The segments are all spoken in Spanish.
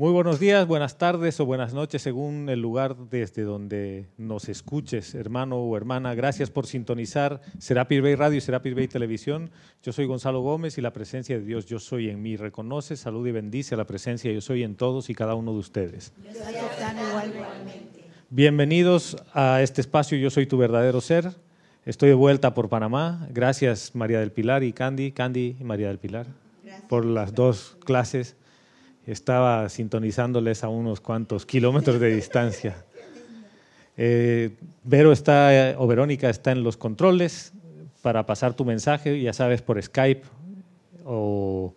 Muy buenos días, buenas tardes o buenas noches según el lugar desde donde nos escuches, hermano o hermana. Gracias por sintonizar Serapis Bay Radio y Serapis Bay Televisión. Yo soy Gonzalo Gómez y la presencia de Dios Yo Soy en mí reconoce, salud y bendice a la presencia Yo Soy en todos y cada uno de ustedes. Bienvenidos a este espacio Yo Soy tu verdadero ser. Estoy de vuelta por Panamá. Gracias María del Pilar y Candy, Candy y María del Pilar por las dos clases estaba sintonizándoles a unos cuantos kilómetros de distancia. Eh, Vero está, o Verónica está en los controles para pasar tu mensaje, ya sabes, por Skype o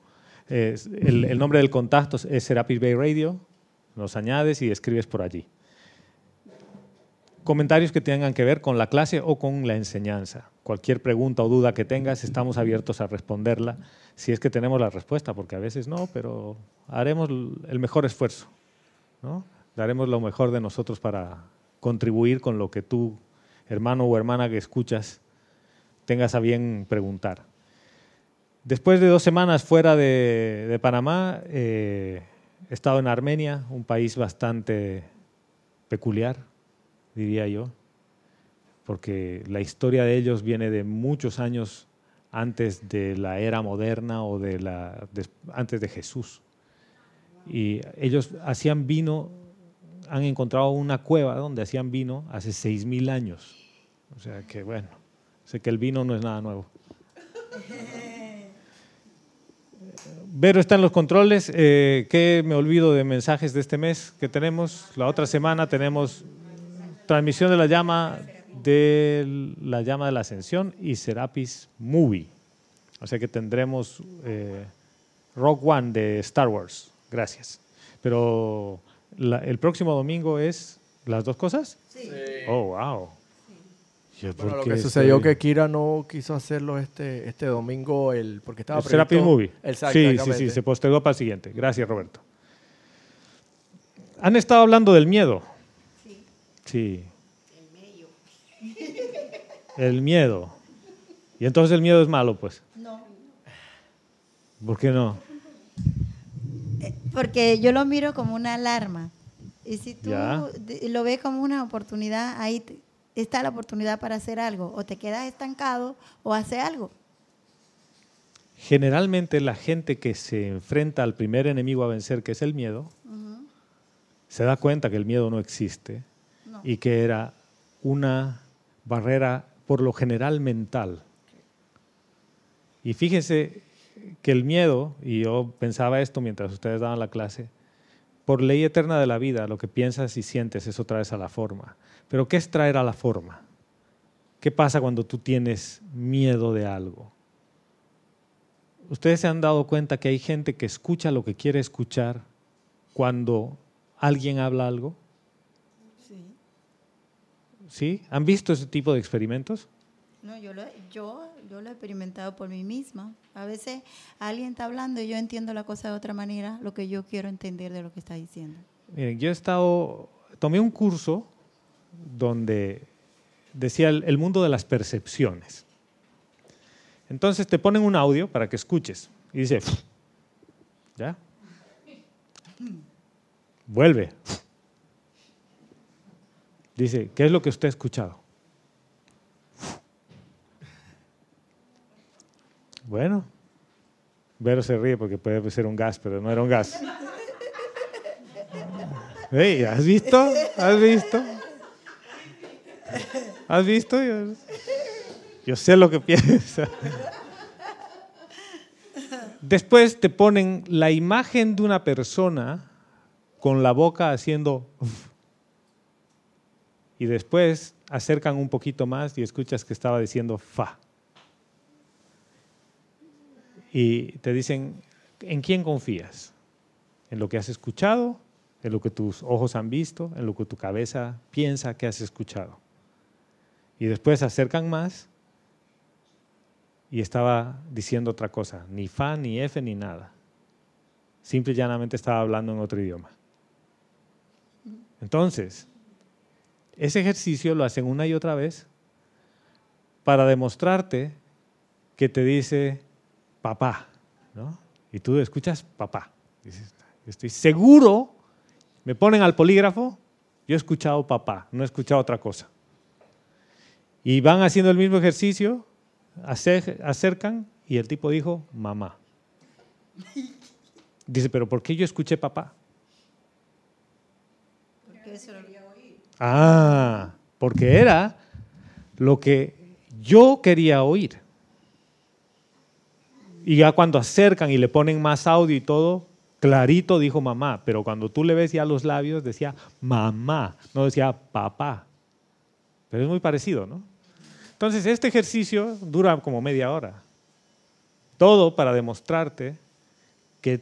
eh, el, nombre del contacto es Serapis Bay Radio, nos añades y escribes por allí. Comentarios que tengan que ver con la clase o con la enseñanza. Cualquier pregunta o duda que tengas, estamos abiertos a responderla si es que tenemos la respuesta, porque a veces no, pero haremos el mejor esfuerzo, ¿no? daremos lo mejor de nosotros para contribuir con lo que tú, hermano o hermana que escuchas, tengas a bien preguntar. Después de dos semanas fuera de, Panamá, eh, he estado en Armenia, un país bastante peculiar, diría yo, porque la historia de ellos viene de muchos años antes de la era moderna o de la, antes de Jesús. Y ellos hacían vino, han encontrado una cueva donde hacían vino hace 6.000 años. O sea que bueno, sé que el vino no es nada nuevo. Vero está en los controles. Eh, ¿Qué me olvido de mensajes de este mes que tenemos? La otra semana tenemos transmisión de la llama de la llama de la ascensión y Serapis Movie. O sea que tendremos eh, Rock One de Star Wars. Gracias. Pero el próximo domingo es las dos cosas. Sí. Oh, wow. Bueno, lo que sucedió que Kira no quiso hacerlo este, este domingo el, porque estaba el Serapis Movie. Sí, sí, sí, se postergó para el siguiente. Gracias, Roberto. Han estado hablando del miedo. Sí. Sí. El miedo. Y entonces el miedo es malo, pues. No. ¿Por qué no? Eh, porque yo lo miro como una alarma. Y si tú lo ves como una oportunidad, ahí está la oportunidad para hacer algo. O te quedas estancado o hace algo. Generalmente la gente que se enfrenta al primer enemigo a vencer, que es el miedo, se da cuenta que el miedo no existe y que era una barrera por lo general mental. Y fíjense que el miedo, y yo pensaba esto mientras ustedes daban la clase, por ley eterna de la vida, lo que piensas y sientes, eso traes a la forma. Pero ¿qué es traer a la forma? ¿Qué pasa cuando tú tienes miedo de algo? Ustedes se han dado cuenta que hay gente que escucha lo que quiere escuchar cuando alguien habla algo. ¿Sí? ¿Han visto ese tipo de experimentos? No, yo lo, yo, yo lo he experimentado por mí misma. A veces alguien está hablando y yo entiendo la cosa de otra manera, lo que yo quiero entender de lo que está diciendo. Miren, yo he estado, tomé un curso donde decía el, el mundo de las percepciones. Entonces te ponen un audio para que escuches y dice, ¿ya? Vuelve. Dice, ¿qué es lo que usted ha escuchado? Bueno, Vero se ríe porque puede ser un gas, pero no era un gas. ¿Has visto? ¿Has visto? ¿Has visto? Yo, sé lo que piensa. Después te ponen la imagen de una persona con la boca haciendo y después acercan un poquito más y escuchas que estaba diciendo fa. Y te dicen, ¿en quién confías? ¿En lo que has escuchado? ¿En lo que tus ojos han visto? ¿En lo que tu cabeza piensa que has escuchado? Y después acercan más y estaba diciendo otra cosa, ni fa, ni f, ni nada. Simple y llanamente estaba hablando en otro idioma. Entonces, ese ejercicio lo hacen una y otra vez para demostrarte que te dice papá, ¿no? Y tú escuchas papá. Dices, estoy seguro Me ponen al polígrafo, yo he escuchado papá, no he escuchado otra cosa. Y van haciendo el mismo ejercicio, acercan y el tipo dijo mamá. Dice, pero ¿por qué yo escuché papá? Porque eso lo oír. Ah, porque era lo que yo quería oír. Y ya cuando acercan y le ponen más audio y todo, clarito dijo mamá, pero cuando tú le ves ya los labios decía mamá, no decía papá. Pero es muy parecido, ¿no? Entonces, este ejercicio dura como media hora. Todo para demostrarte que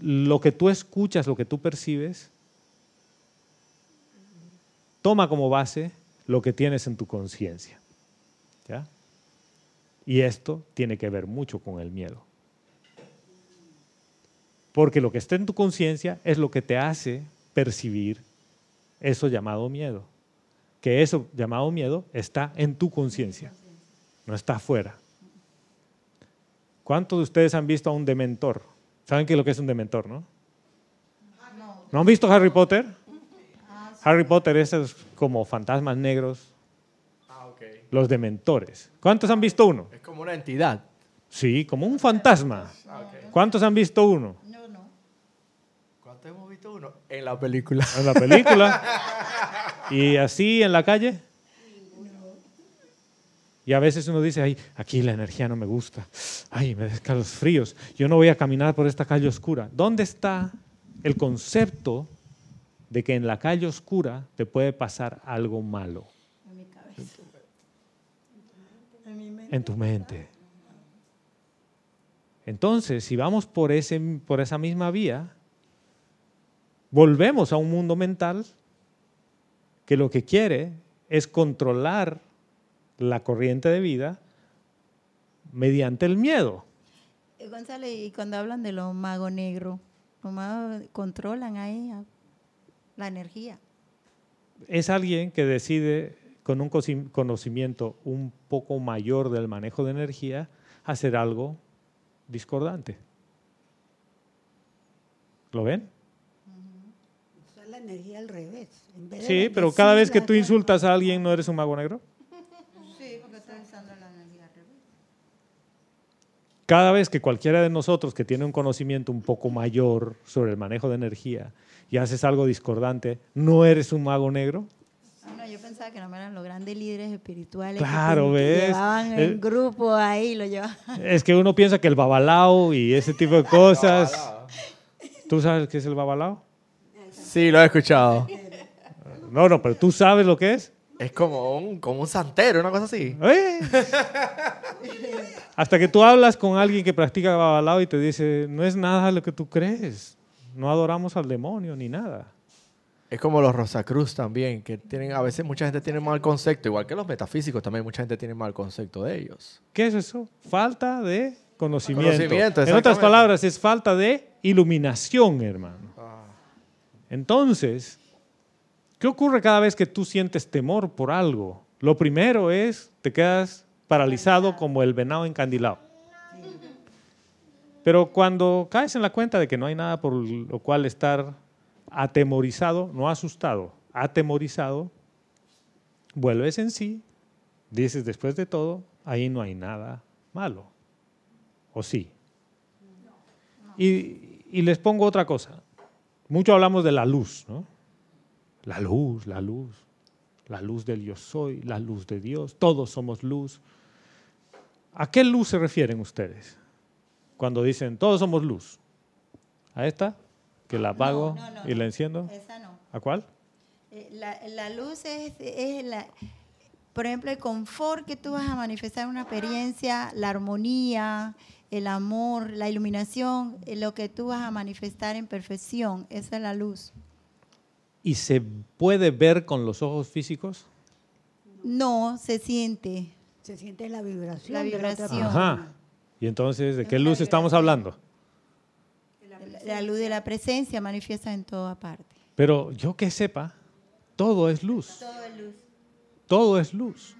lo que tú escuchas, lo que tú percibes, toma como base lo que tienes en tu conciencia. ¿Ya? Y esto tiene que ver mucho con el miedo. Porque lo que está en tu conciencia es lo que te hace percibir eso llamado miedo. Que eso llamado miedo está en tu conciencia, no está afuera. ¿Cuántos de ustedes han visto a un dementor? ¿Saben qué es lo que es un dementor, no? ¿No han visto Harry Potter? Harry Potter es como fantasmas negros, ah, los dementores. ¿Cuántos han visto uno? Es como una entidad. Sí, como un fantasma. Ah, ¿Cuántos han visto uno? No, no. ¿Cuántos hemos visto uno? En la película. En la película. ¿Y así en la calle? Y a veces uno dice, ay, aquí la energía no me gusta, ay, me deja los fríos, yo no voy a caminar por esta calle oscura. ¿Dónde está el concepto de que en la calle oscura te puede pasar algo malo? En mi cabeza. En tu mente. Entonces, si vamos por, ese, por esa misma vía, volvemos a un mundo mental que lo que quiere es controlar la corriente de vida mediante el miedo. Eh, González, y cuando hablan de los magos negros, los magos controlan ahí la energía. Es alguien que decide con un conocimiento un poco mayor del manejo de energía hacer algo discordante. ¿Lo ven? la energía al revés. sí, pero cada vez que tú insultas a alguien, ¿no eres un mago negro? Cada vez que cualquiera de nosotros que tiene un conocimiento un poco mayor sobre el manejo de energía y haces algo discordante, ¿no eres un mago negro? No, yo pensaba que no eran los grandes líderes espirituales claro, que, ¿ves? llevaban el eh, grupo ahí, lo llevaban. Es que uno piensa que el babalao y ese tipo de cosas. ¿Tú sabes qué es el babalao? Sí, lo he escuchado. No, no, pero ¿tú sabes lo que es? Es como un, como un santero, una cosa así. ¿Eh? Hasta que tú hablas con alguien que practica babalao y te dice, no es nada lo que tú crees. No adoramos al demonio ni nada. Es como los Rosacruz también, que tienen, a veces mucha gente tiene mal concepto, igual que los metafísicos también mucha gente tiene mal concepto de ellos. ¿Qué es eso? Falta de conocimiento. en otras palabras, es falta de iluminación, hermano. Ah. Entonces, ¿Qué ocurre cada vez que tú sientes temor por algo? Lo primero es, te quedas paralizado como el venado encandilado. Pero cuando caes en la cuenta de que no hay nada por lo cual estar atemorizado, no asustado, atemorizado, vuelves en sí, dices después de todo, ahí no hay nada malo. ¿O sí? Y, y les pongo otra cosa. Mucho hablamos de la luz, ¿no? La luz, la luz, la luz del yo soy, la luz de Dios, todos somos luz. ¿A qué luz se refieren ustedes cuando dicen todos somos luz? ¿A esta? ¿Que la apago y la enciendo? Esa no. ¿A cuál? Eh, la, luz es, es la, por ejemplo, el confort que tú vas a manifestar en una experiencia, la armonía, el amor, la iluminación, lo que tú vas a manifestar en perfección, esa es la luz y se puede ver con los ojos físicos? No, se siente. Se siente la vibración. La vibración. Ajá. ¿Y entonces de qué luz estamos hablando? La luz de la presencia manifiesta en toda parte. Pero yo que sepa, todo es luz. Todo es luz. Todo es luz.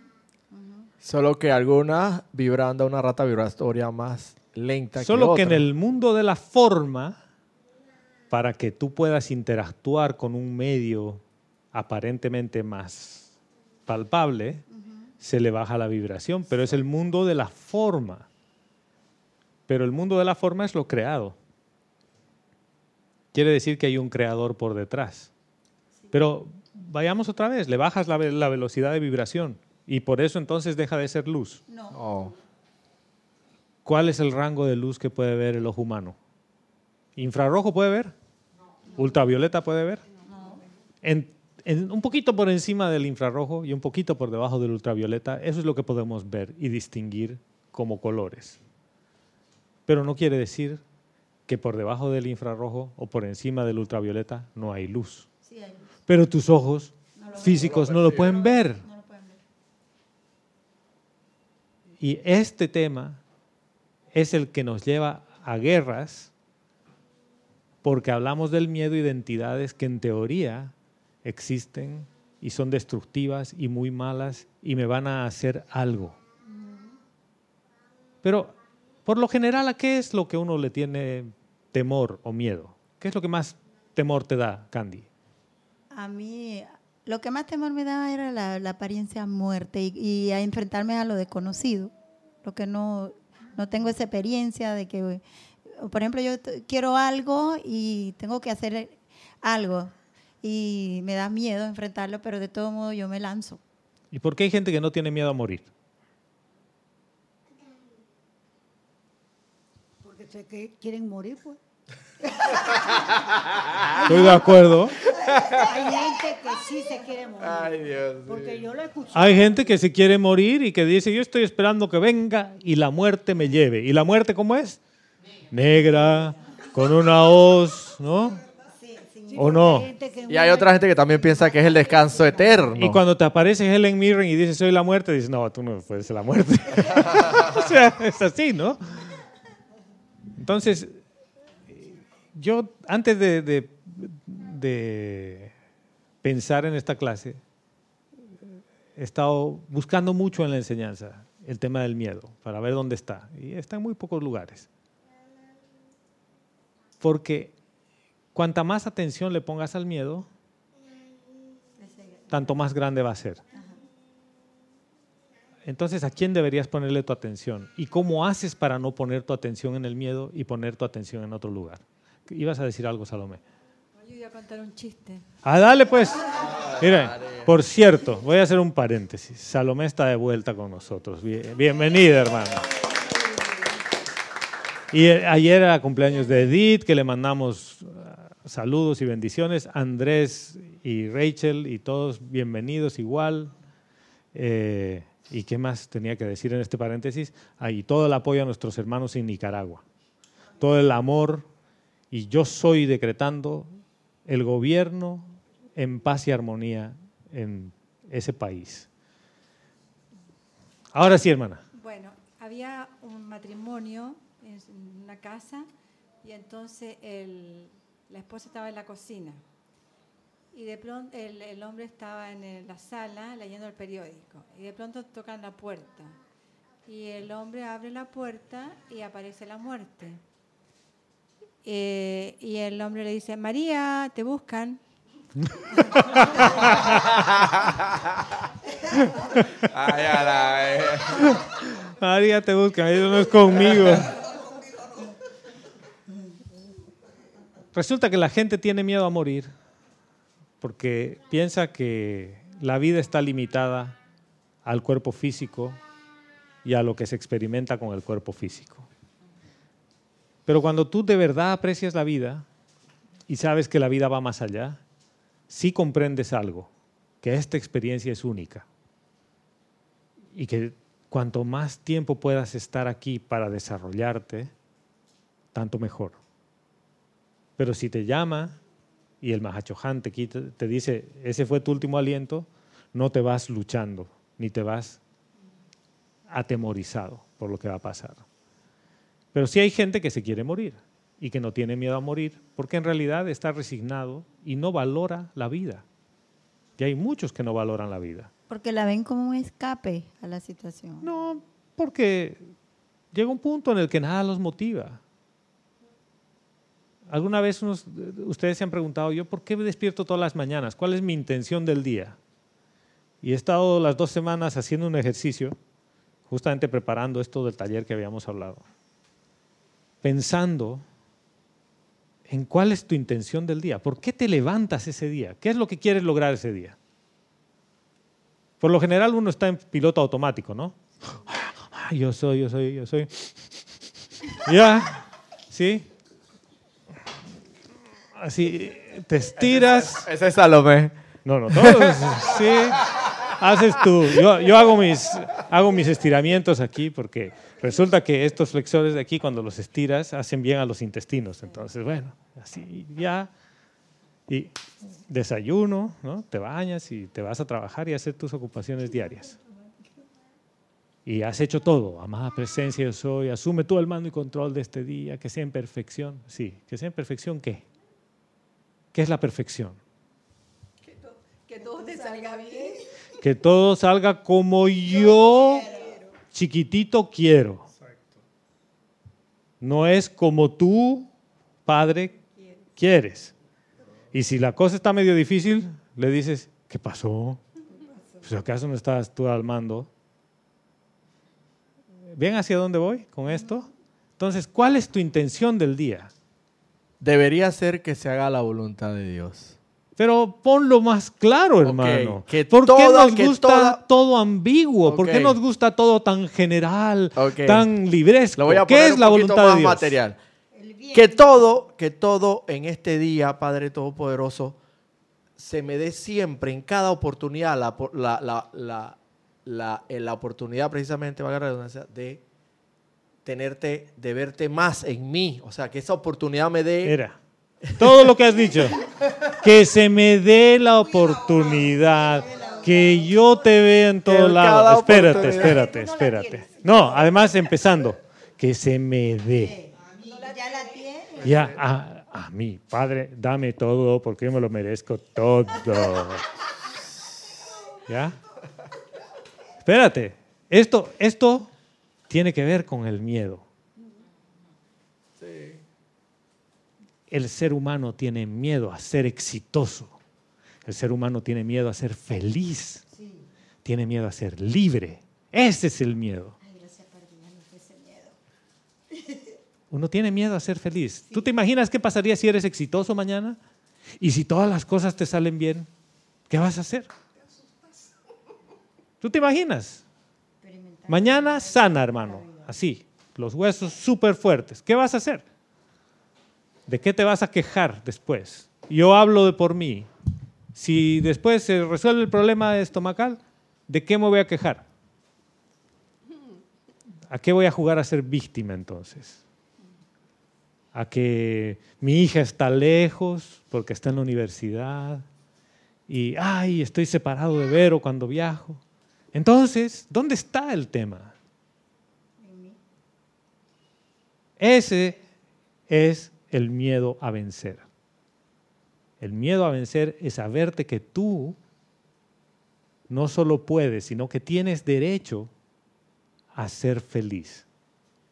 Solo que algunas vibran a una rata vibratoria más lenta Solo que, que en el mundo de la forma para que tú puedas interactuar con un medio aparentemente más palpable, se le baja la vibración, pero es el mundo de la forma. Pero el mundo de la forma es lo creado. Quiere decir que hay un creador por detrás. Pero vayamos otra vez, le bajas la, velocidad de vibración y por eso entonces deja de ser luz. No. Oh. ¿Cuál es el rango de luz que puede ver el ojo humano? ¿Infrarrojo puede ver? ¿Ultravioleta puede ver? En, un poquito por encima del infrarrojo y un poquito por debajo del ultravioleta, eso es lo que podemos ver y distinguir como colores. Pero no quiere decir que por debajo del infrarrojo o por encima del ultravioleta no hay luz. Sí hay luz. Pero tus ojos físicos no lo pueden ver. No lo pueden ver. Y este tema es el que nos lleva a guerras porque hablamos del miedo y de entidades que en teoría existen y son destructivas y muy malas y me van a hacer algo. Pero por lo general, ¿a qué es lo que uno le tiene temor o miedo? ¿Qué es lo que más temor te da, Candy? A mí, lo que más temor me daba era la, apariencia muerte y, y, a enfrentarme a lo desconocido, lo que no, no tengo esa experiencia de que por ejemplo, yo quiero algo y tengo que hacer algo y me da miedo enfrentarlo, pero de todo modo yo me lanzo. ¿Y por qué hay gente que no tiene miedo a morir? Porque sé que quieren morir, pues. Estoy de acuerdo. Hay gente que sí se quiere morir. Ay, Dios. Porque yo lo escuché. Hay gente que se quiere morir y que dice, yo estoy esperando que venga y la muerte me lleve. ¿Y la muerte cómo es? negra, con una hoz, ¿no? ¿O no? Y hay otra gente que también piensa que es el descanso eterno. Y cuando te aparece Helen Mirren y dice soy la muerte, dices, no, tú no puedes ser la muerte. o sea, es así, ¿no? Entonces, yo antes de, de pensar en esta clase, he estado buscando mucho en la enseñanza el tema del miedo, para ver dónde está. Y está en muy pocos lugares. Porque cuanta más atención le pongas al miedo, tanto más grande va a ser. Entonces, ¿a quién deberías ponerle tu atención? ¿Y cómo haces para no poner tu atención en el miedo y poner tu atención en otro lugar? Ibas a decir algo, Salomé. Yo iba a contar un chiste. Ah, dale pues. Mira, por cierto, voy a hacer un paréntesis. Salomé está de vuelta con nosotros. Bienvenida, hermana. Y eh, ayer era cumpleaños de Edith, que le mandamos saludos y bendiciones. Andrés y Rachel y todos bienvenidos igual. Eh, ¿Y qué más tenía que decir en este paréntesis? Ahí todo el apoyo a nuestros hermanos en Nicaragua. Todo el amor. Y yo soy decretando el gobierno en paz y armonía en ese país. Ahora sí, hermana. Bueno, había un matrimonio en una casa y entonces el, la esposa estaba en la cocina y de pronto el, el hombre estaba en la sala leyendo el periódico y de pronto tocan la puerta y el hombre abre la puerta y aparece la muerte. Eh, y el hombre le dice, María, te buscan. María, te buscan, eso no es conmigo. Resulta que la gente tiene miedo a morir porque piensa que la vida está limitada al cuerpo físico y a lo que se experimenta con el cuerpo físico. Pero cuando tú de verdad aprecias la vida y sabes que la vida va más allá, sí comprendes algo, que esta experiencia es única y que cuanto más tiempo puedas estar aquí para desarrollarte, tanto mejor. Pero si te llama y el Mahachohan te, te dice, ese fue tu último aliento, no te vas luchando, ni te vas atemorizado por lo que va a pasar. Pero sí hay gente que se quiere morir y que no tiene miedo a morir, porque en realidad está resignado y no valora la vida. Y hay muchos que no valoran la vida. Porque la ven como un escape a la situación. No, porque llega un punto en el que nada los motiva ¿Alguna vez unos- ustedes se han preguntado, yo por qué me despierto todas las mañanas? ¿Cuál es mi intención del día? Y he estado las dos semanas haciendo un ejercicio, justamente preparando esto del taller que habíamos hablado, pensando en cuál es tu intención del día. ¿Por qué te levantas ese día? ¿Qué es lo que quieres lograr ese día? Por lo general uno está en piloto automático, ¿no? Ah, Yo soy, yo soy, yo soy. Ya, ¿sí? Así, te estiras. Ese es Salomé. No, no, todos, sí. Haces tú. Yo, yo hago, mis, hago mis estiramientos aquí porque resulta que estos flexores de aquí, cuando los estiras, hacen bien a los intestinos. Entonces, bueno, así ya. Y desayuno, ¿no? Te bañas y te vas a trabajar y a hacer tus ocupaciones diarias. Y has hecho todo. Amada presencia yo soy. Asume todo el mando y control de este día. Que sea en perfección. Sí, que sea en perfección, ¿qué? ¿Qué es la perfección? Que todo te salga bien. Que todo salga como yo, chiquitito, quiero. No es como tú, padre, quieres. Y si la cosa está medio difícil, le dices, ¿qué pasó? Pues acaso no estás tú al mando. ¿Ven hacia dónde voy con esto? Entonces, ¿cuál es tu intención del día? Debería ser que se haga la voluntad de Dios. Pero ponlo más claro, hermano. que ¿Por qué toda- nos que gusta toda- todo ambiguo? ¿Por qué nos gusta todo tan general, Ok. tan libresco? Lo voy a ¿Qué poner es un la voluntad más de Dios? material. Que todo, que todo en este día, Padre Todopoderoso, se me dé siempre, en cada oportunidad, la, la, la, la, la- la oportunidad precisamente, valga la redundancia, de tenerte, de verte más en mí. O sea, que esa oportunidad me dé... Era. Todo lo que has dicho. Que se me dé la oportunidad. Que yo te vea en lados. cada Espérate, espérate, espérate. No, además empezando. Que se me dé. Ya la tiene. Ya, a, a mí, Padre, dame todo porque yo me lo merezco todo. ¿Ya? Espérate, esto, esto tiene que ver con el miedo. El ser humano tiene miedo a ser exitoso. El ser humano tiene miedo a ser feliz. Tiene miedo a ser libre. Ese es el miedo. Uno tiene miedo a ser feliz. ¿Tú te imaginas qué pasaría si eres exitoso mañana? Y si todas las cosas te salen bien, ¿qué vas a hacer? ¿Tú te imaginas? Mañana sana, hermano. Así, los huesos súper fuertes. ¿Qué vas a hacer? ¿De qué te vas a quejar después? Yo hablo de por mí. Si después se resuelve el problema estomacal, ¿de qué me voy a quejar? ¿A qué voy a jugar a ser víctima entonces? a que mi hija está lejos porque está en la universidad y, ay, estoy separado de Vero cuando viajo. Entonces, ¿dónde está el tema? Ese es el miedo a vencer. El miedo a vencer es saberte que tú no solo puedes, sino que tienes derecho a ser feliz.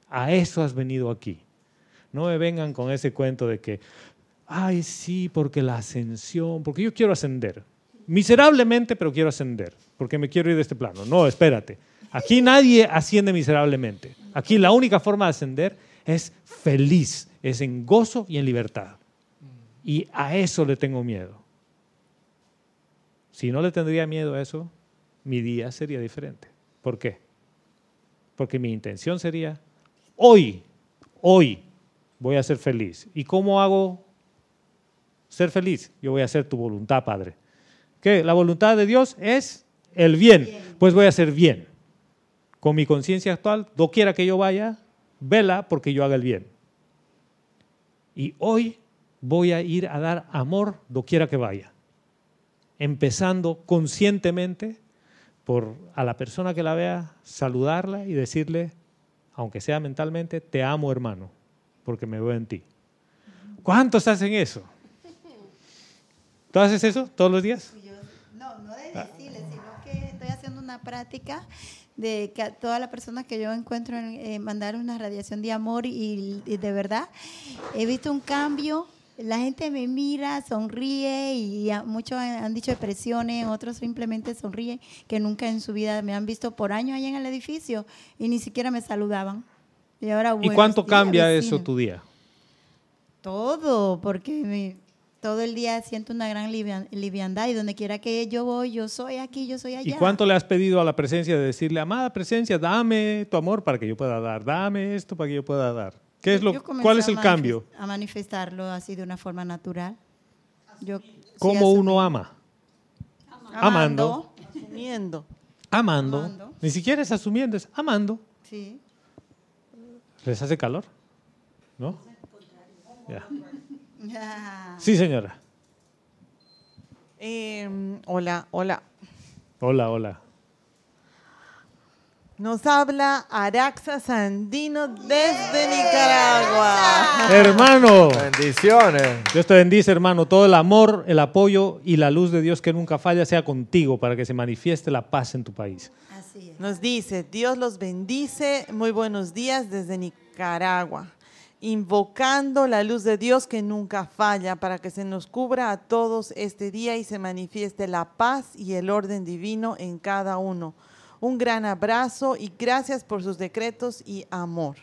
A eso has venido aquí. No me vengan con ese cuento de que, ay, sí, porque la ascensión, porque yo quiero ascender. Miserablemente, pero quiero ascender, porque me quiero ir de este plano. No, espérate. Aquí nadie asciende miserablemente. Aquí la única forma de ascender es feliz, es en gozo y en libertad. Y a eso le tengo miedo. Si no le tendría miedo a eso, mi día sería diferente. ¿Por qué? Porque mi intención sería, hoy, hoy voy a ser feliz. ¿Y cómo hago ser feliz? Yo voy a hacer tu voluntad, Padre. ¿Qué? La voluntad de Dios es el bien. Pues voy a hacer bien. Con mi conciencia actual, doquiera que yo vaya, vela porque yo haga el bien. Y hoy voy a ir a dar amor doquiera que vaya. Empezando conscientemente por a la persona que la vea, saludarla y decirle, aunque sea mentalmente, te amo hermano, porque me veo en ti. ¿Cuántos hacen eso? ¿Tú haces eso todos los días? No, de decirle, sino que estoy haciendo una práctica de que a todas las personas que yo encuentro en, eh, mandar una radiación de amor y, y de verdad he visto un cambio. La gente me mira, sonríe y muchos han, dicho depresiones, otros simplemente sonríen que nunca en su vida me han visto por años allá en el edificio y ni siquiera me saludaban. Y ahora ¿Y cuánto días, cambia eso tu día? Todo, porque me- todo el día siento una gran livia- liviandad y donde quiera que yo voy, yo soy aquí, yo soy allá. ¿Y cuánto le has pedido a la presencia de decirle, amada presencia, dame tu amor para que yo pueda dar, dame esto para que yo pueda dar? ¿Qué es lo, ¿Cuál es a el cambio? A manifestarlo así de una forma natural. Yo, ¿Cómo uno ama? Amando. Asumiendo. Amando. Amando. Ni siquiera es asumiendo, es amando. Sí. ¿Les hace calor? ¿No? Ya. Sí, señora. Eh, hola, hola. Hola, hola. Nos habla Araxa Sandino desde Nicaragua. Hermano, Bendiciones. Dios te bendice, hermano. Todo el amor, el apoyo y la luz de Dios que nunca falla sea contigo para que se manifieste la paz en tu país. Así es. Nos dice, Dios los bendice, muy buenos días desde Nicaragua, invocando la luz de Dios que nunca falla para que se nos cubra a todos este día y se manifieste la paz y el orden divino en cada uno. Un gran abrazo y gracias por sus decretos y amor.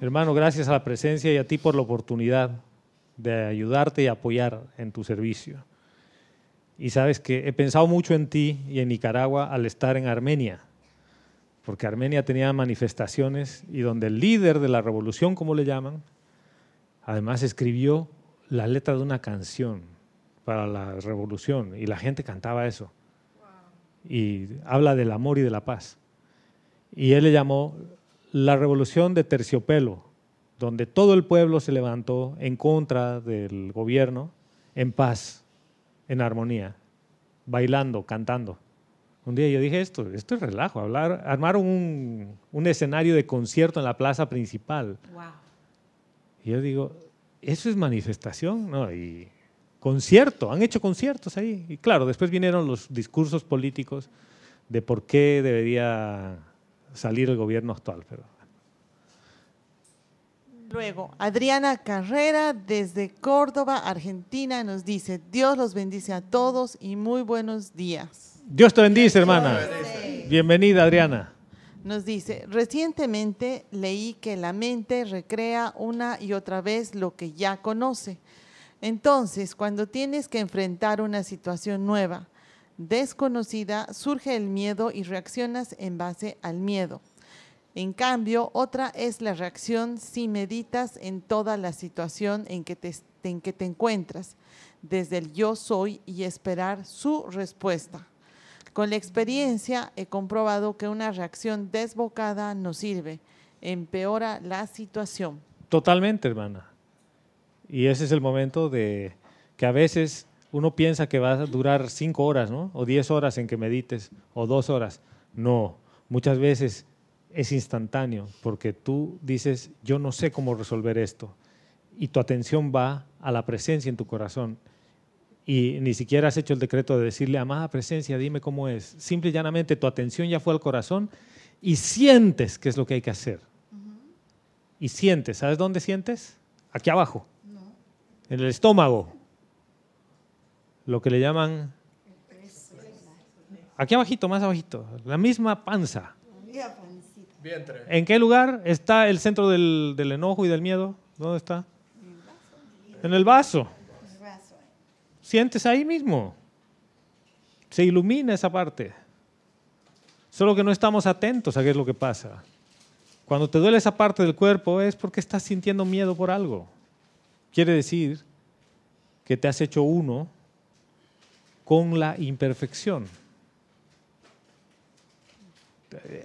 Hermano, gracias a la presencia y a ti por la oportunidad de ayudarte y apoyar en tu servicio. Y sabes que he pensado mucho en ti y en Nicaragua al estar en Armenia, porque Armenia tenía manifestaciones y donde el líder de la revolución, como le llaman, además escribió la letra de una canción para la revolución y la gente cantaba eso. Y habla del amor y de la paz. Y él le llamó la revolución de terciopelo, donde todo el pueblo se levantó en contra del gobierno en paz, en armonía, bailando, cantando. Un día yo dije esto, esto es relajo, hablar, armaron un, un escenario de concierto en la plaza principal. Y yo digo, ¿eso es manifestación? No, y concierto, han hecho conciertos ahí. Y claro, después vinieron los discursos políticos de por qué debería salir el gobierno actual. Pero Luego, Adriana Carrera desde Córdoba, Argentina, nos dice, Dios los bendice a todos y muy buenos días. Dios te bendice, hermana. Bienvenida, Adriana. Nos dice, recientemente leí que la mente recrea una y otra vez lo que ya conoce. Entonces, cuando tienes que enfrentar una situación nueva, desconocida, surge el miedo y reaccionas en base al miedo. En cambio, otra es la reacción si meditas en toda la situación en que te, en que te encuentras, desde el yo soy y esperar su respuesta. Con la experiencia he comprobado que una reacción desbocada no sirve, empeora la situación. Totalmente, hermana. Y ese es el momento de que a veces uno piensa que va a durar cinco horas, ¿no? O diez horas en que medites, o dos horas. No, muchas veces es instantáneo, porque tú dices, yo no sé cómo resolver esto. Y tu atención va a la presencia en tu corazón. Y ni siquiera has hecho el decreto de decirle, amada presencia, dime cómo es. Simple y llanamente tu atención ya fue al corazón y sientes qué es lo que hay que hacer. Y sientes, ¿sabes dónde sientes? Aquí abajo, en el estómago. Lo que le llaman... Aquí abajito, más abajito, la misma panza. Vientre. ¿En qué lugar está el centro del, del enojo y del miedo? ¿Dónde está? En el vaso. Sientes ahí mismo. Se ilumina esa parte. Solo que no estamos atentos a qué es lo que pasa. Cuando te duele esa parte del cuerpo es porque estás sintiendo miedo por algo. Quiere decir que te has hecho uno con la imperfección.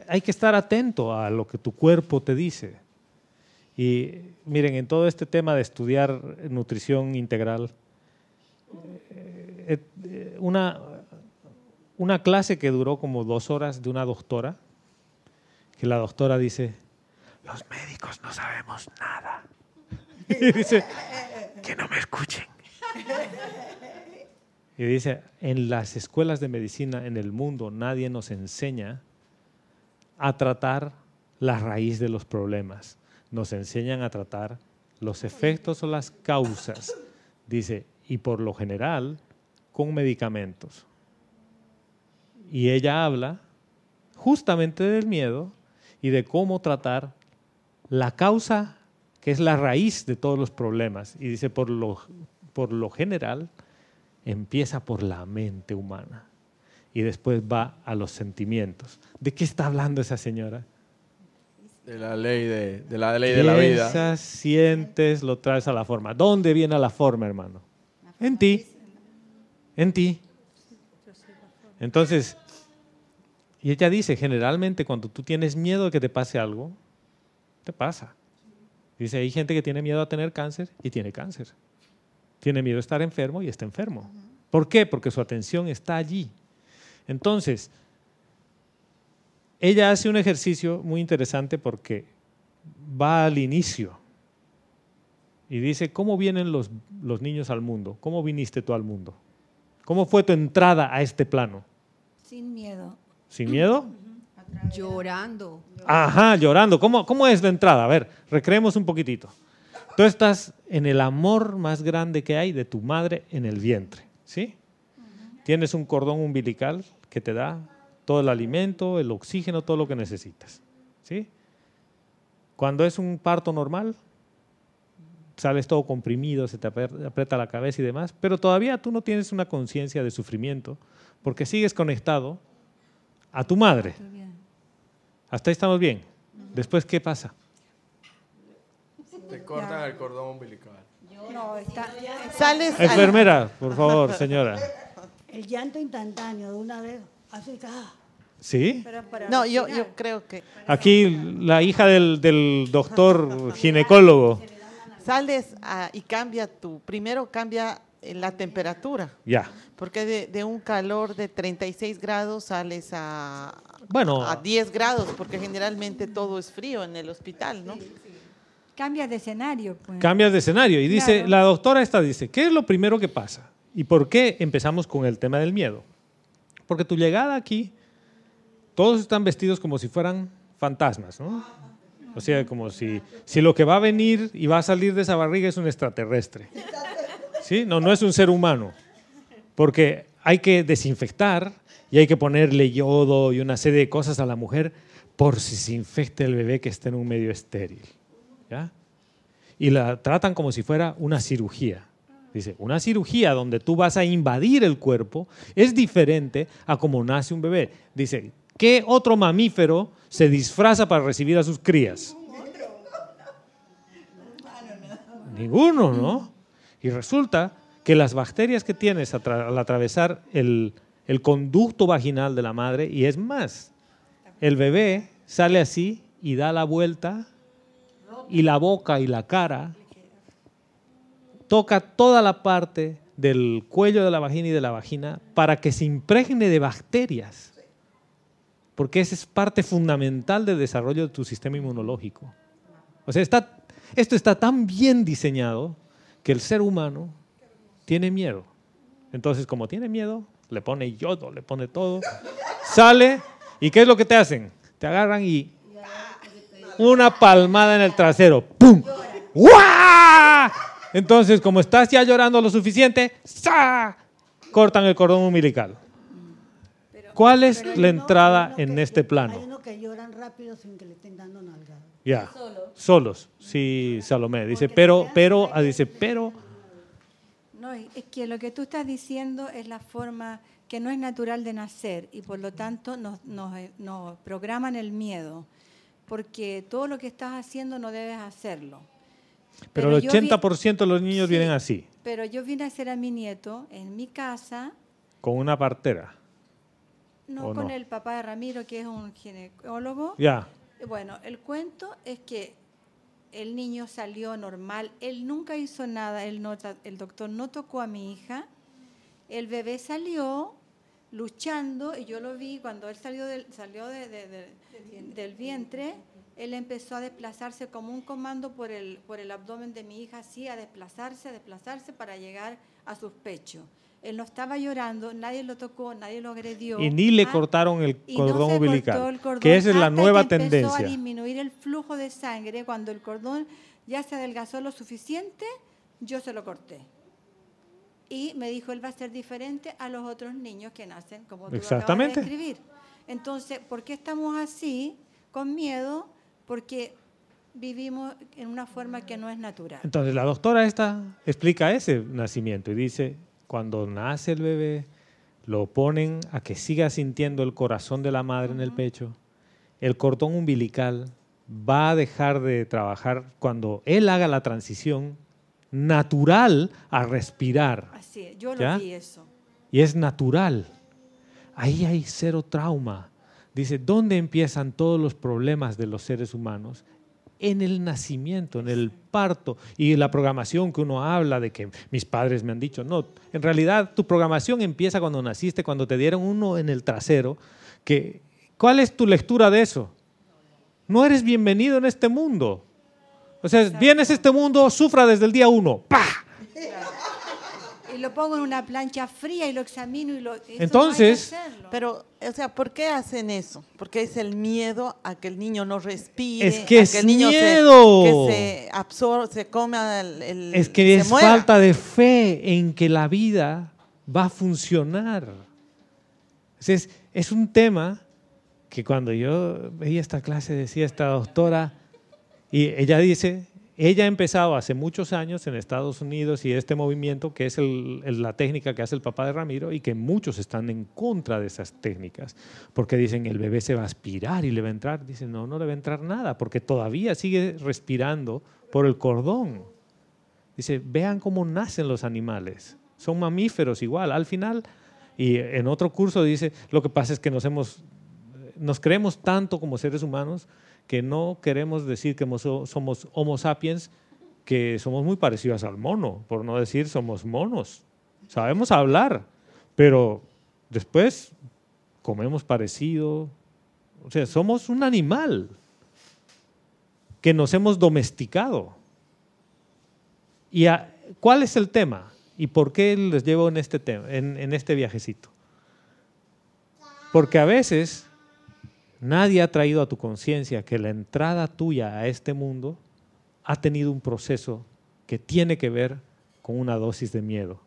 Hay que estar atento a lo que tu cuerpo te dice. Y miren, en todo este tema de estudiar nutrición integral, una, una clase que duró como dos horas de una doctora, que la doctora dice, los médicos no sabemos nada. Y dice, que no me escuchen. Y dice, en las escuelas de medicina en el mundo nadie nos enseña a tratar la raíz de los problemas, nos enseñan a tratar los efectos o las causas, dice, y por lo general con medicamentos. Y ella habla justamente del miedo y de cómo tratar la causa que es la raíz de todos los problemas. Y dice, por lo, por lo general, empieza por la mente humana y después va a los sentimientos. ¿De qué está hablando esa señora? De la ley de, de la ley de la vida. Sientes, lo traes a la forma. ¿Dónde viene la forma, hermano? En ti. En ti. Entonces, y ella dice, generalmente cuando tú tienes miedo de que te pase algo, te pasa. Dice, hay gente que tiene miedo a tener cáncer y tiene cáncer. Tiene miedo a estar enfermo y está enfermo. ¿Por qué? Porque su atención está allí. Entonces, ella hace un ejercicio muy interesante porque va al inicio y dice, ¿cómo vienen los, los niños al mundo? ¿Cómo viniste tú al mundo? ¿Cómo fue tu entrada a este plano? Sin miedo. ¿Sin miedo? Llorando. Ajá, llorando. ¿Cómo, ¿Cómo es la entrada? A ver, recreemos un poquitito. Tú estás en el amor más grande que hay de tu madre en el vientre, ¿sí? Tienes un cordón umbilical que te da todo el alimento, el oxígeno, todo lo que necesitas, ¿sí? Cuando es un parto normal, sales todo comprimido, se te aprieta la cabeza y demás, pero todavía tú no tienes una conciencia de sufrimiento porque sigues conectado a tu madre. Hasta ahí estamos bien. Después, ¿qué pasa? Te cortan el cordón umbilical. No, está, Sales al- Enfermera, por favor, señora. El llanto instantáneo de una vez hace que, ah, ¿Sí? No, yo, yo creo que Aquí la hija del, del doctor ginecólogo. Sales a- y cambia tu, primero cambia eh, la temperatura, Ya. porque de, de un calor de 36 grados sales a, Bueno, a 10 grados, porque generalmente todo es frío en el hospital, ¿no? Cambias de escenario, pues. cambias de escenario. Y dice, la doctora esta dice, ¿qué es lo primero que pasa? ¿Y por qué empezamos con el tema del miedo? Porque tu llegada aquí, todos están vestidos como si fueran fantasmas, ¿no? O sea, como si, si lo que va a venir y va a salir de esa barriga es un extraterrestre. ¿Sí? No, no es un ser humano. Porque hay que desinfectar y hay que ponerle yodo y una serie de cosas a la mujer por si se infecta el bebé que está en un medio estéril. ¿Ya? y la tratan como si fuera una cirugía. Dice, una cirugía donde tú vas a invadir el cuerpo es diferente a como nace un bebé. Dice, ¿qué otro mamífero se disfraza para recibir a sus crías? Ninguno, ¿no? Y resulta que las bacterias que tienes al atravesar el, el conducto vaginal de la madre, y es más, el bebé sale así y da la vuelta y la boca y la cara toca toda la parte del cuello de la vagina y de la vagina para que se impregne de bacterias. Porque esa es parte fundamental del desarrollo de tu sistema inmunológico. O sea, está, esto está tan bien diseñado que el ser humano tiene miedo. Entonces, como tiene miedo, le pone yodo, le pone todo, sale y ¿qué es lo que te hacen? Te agarran y una palmada en el trasero. ¡Pum! ¡Guau! Entonces, como estás ya llorando lo suficiente, ¡sa! cortan el cordón umbilical. ¿Cuál es pero la entrada en que- este plano? Hay unos que lloran rápido sin que le estén dando nalgada. Ya. Solos. Sí, Salomé. Dice, pero, pero, ah, dice, pero. No, es que lo que tú estás diciendo es la forma que no es natural de nacer y por lo tanto nos, nos, eh, nos programan el miedo, porque todo lo que estás haciendo no debes hacerlo. Pero, el yo vi- 80% de los niños Sí, vienen así, Pero yo vine a hacer a mi nieto en mi casa, con una partera. No ¿O con no? el papá de Ramiro, que es un ginecólogo. Ya. Bueno, el cuento es que el niño salió normal, él nunca hizo nada, él no tra- el doctor no tocó a mi hija, el bebé salió luchando y yo lo vi cuando él salió del, salió de- de- de- del vientre, él empezó a desplazarse como un comando por el, por el abdomen de mi hija, así a desplazarse, a desplazarse para llegar a sus pechos. Él no estaba llorando, nadie lo tocó, nadie lo agredió. Y ni le ¿ah? cortaron el no cordón cortó umbilical. el cordón Que esa es la nueva que Empezó a tendencia. disminuir el flujo de sangre. Cuando el cordón ya se adelgazó lo suficiente, yo se lo corté. Y me dijo, él va a ser diferente a los otros niños que nacen, como tú lo acabas Exactamente. de escribir. Entonces, ¿por qué estamos así, con miedo? Porque vivimos en una forma que no es natural. Entonces la doctora esta explica ese nacimiento y dice, cuando nace el bebé, lo ponen a que siga sintiendo el corazón de la madre en el pecho, el cordón umbilical va a dejar de trabajar cuando él haga la transición natural a respirar. Así es, yo ¿Ya? lo vi eso. Y es natural. Ahí hay cero trauma. Dice, ¿dónde empiezan todos los problemas de los seres humanos? En el nacimiento, en el parto y la programación que uno habla de que mis padres me han dicho. No, en realidad tu programación empieza cuando naciste, cuando te dieron uno en el trasero. Que, ¿Cuál es tu lectura de eso? No eres bienvenido en este mundo. O sea, vienes a este mundo, sufra desde el día uno. ¡Pah! Y lo pongo en una plancha fría y lo examino y lo... no que Entonces, hacerlo. Pero, o sea, ¿por qué hacen eso? Porque es el miedo a que el niño no respire, Es que a es el niño se- miedo. que se absorbe, se coma el, el- Es que es muera. falta de fe en que la vida va a funcionar. Es, es un tema que cuando yo veía esta clase decía esta doctora, y ella dice, ella ha empezado hace muchos años en Estados Unidos y este movimiento que es la técnica que hace el papá de Ramiro y que muchos están en contra de esas técnicas, porque dicen el bebé se va a aspirar y le va a entrar. Dicen, no, no le va a entrar nada, porque todavía sigue respirando por el cordón. Dice, vean cómo nacen los animales. Son mamíferos igual. Al final, y en otro curso dice, lo que pasa es que nos hemos, nos creemos tanto como seres humanos que no queremos decir que mo- somos homo sapiens, que somos muy parecidos al mono, por no decir somos monos. Sabemos hablar, pero después comemos parecido. O sea, somos un animal que nos hemos domesticado. ¿Y a- cuál es el tema? ¿Y por qué les llevo en este, tema, en, en este viajecito? Porque a veces nadie ha traído a tu conciencia que la entrada tuya a este mundo ha tenido un proceso que tiene que ver con una dosis de miedo.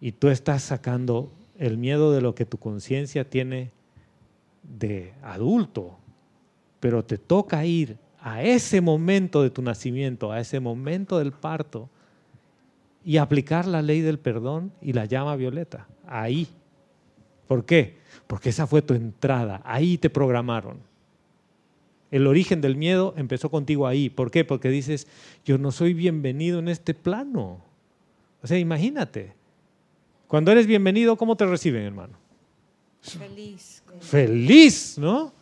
Y tú estás sacando el miedo de lo que tu conciencia tiene de adulto, pero te toca ir a ese momento de tu nacimiento, a ese momento del parto, y aplicar la ley del perdón y la llama violeta, ahí. ¿Por qué? Porque esa fue tu entrada, ahí te programaron. El origen del miedo empezó contigo ahí. ¿Por qué? Porque dices, yo no soy bienvenido en este plano. O sea, imagínate. Cuando eres bienvenido, ¿cómo te reciben, hermano? Feliz. Feliz, ¿no?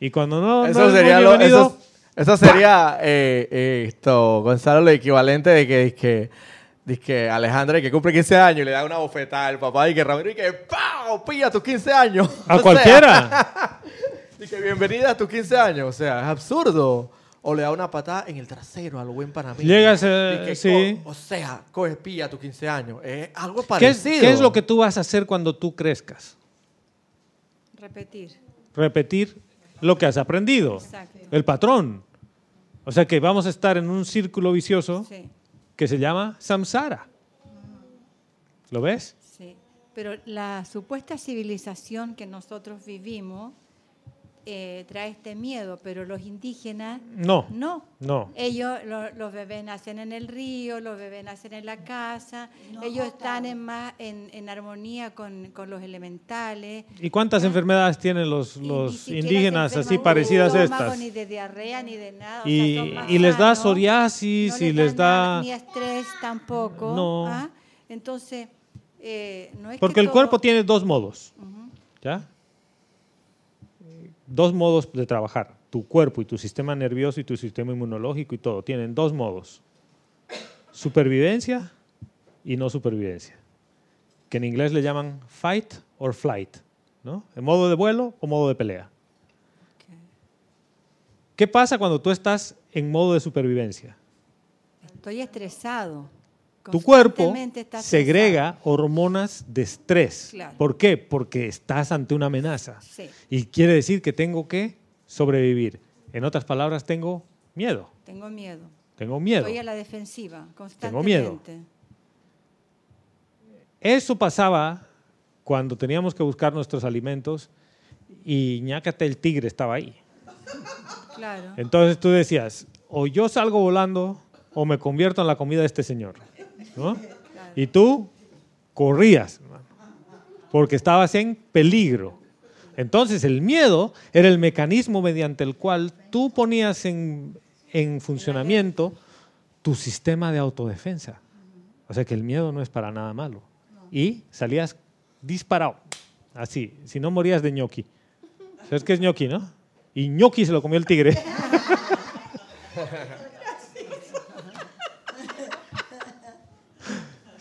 Y cuando no, Eso sería, lo- bienvenido, eso, eso sería eh, eh, esto, Gonzalo, lo equivalente de que, que, de que Alejandra, que cumple 15 años, y le da una bofetada al papá y que Ramiro y que ¡pau! ¡Pilla tus 15 años! a O cualquiera. que bienvenida a tus 15 años. O sea, es absurdo. O le da una patada en el trasero al buen panameño. Llegas, Y que, sí. co- o sea, coge pilla a tus 15 años. Es algo ¿Qué es, parecido. qué es lo que tú vas a hacer cuando tú crezcas? Repetir. Repetir lo que has aprendido, Exacto. el patrón. O sea que vamos a estar en un círculo vicioso Sí, que se llama samsara. ¿Lo ves? sí. Pero la supuesta civilización que nosotros vivimos eh, trae este miedo, pero los indígenas No, no. no. Ellos, lo- los bebés nacen en el río, los bebés nacen en la casa, ellos están en, más, en, en armonía con, con los elementales. ¿Y cuántas enfermedades tienen los, los indígenas así parecidas a estas? Ni de diarrea, ni de nada. o sea, Y, les da psoriasis no y les da... Ni estrés tampoco. No. ¿ah? Entonces, eh, no es Porque que el todo- cuerpo tiene dos modos. ¿Ya? Dos modos de trabajar. Tu cuerpo y tu sistema nervioso y tu sistema inmunológico y todo. Tienen dos modos. Supervivencia y no supervivencia. Que en inglés le llaman fight or flight. ¿no? ¿En modo de vuelo o modo de pelea? ¿Qué pasa cuando tú estás en modo de supervivencia? Estoy estresado. Tu cuerpo segrega hormonas de estrés. Claro. ¿Por qué? Porque estás ante una amenaza. Sí, Y quiere decir que tengo que sobrevivir. En otras palabras, tengo miedo. tengo miedo. Tengo miedo. Estoy a la defensiva, Tengo constantemente. miedo. Eso pasaba cuando teníamos que buscar nuestros alimentos y ñácate el tigre estaba ahí. Claro. Entonces tú decías, o yo salgo volando o me convierto en la comida de este señor. ¿No? Y tú corrías, hermano, porque estabas en peligro. Entonces el miedo era el mecanismo mediante el cual tú ponías en, en funcionamiento tu sistema de autodefensa. O sea que el miedo no es para nada malo. Y salías disparado, así, si no morías de ñoqui. ¿Sabes qué es ñoqui, no? Y ñoqui se lo comió el tigre.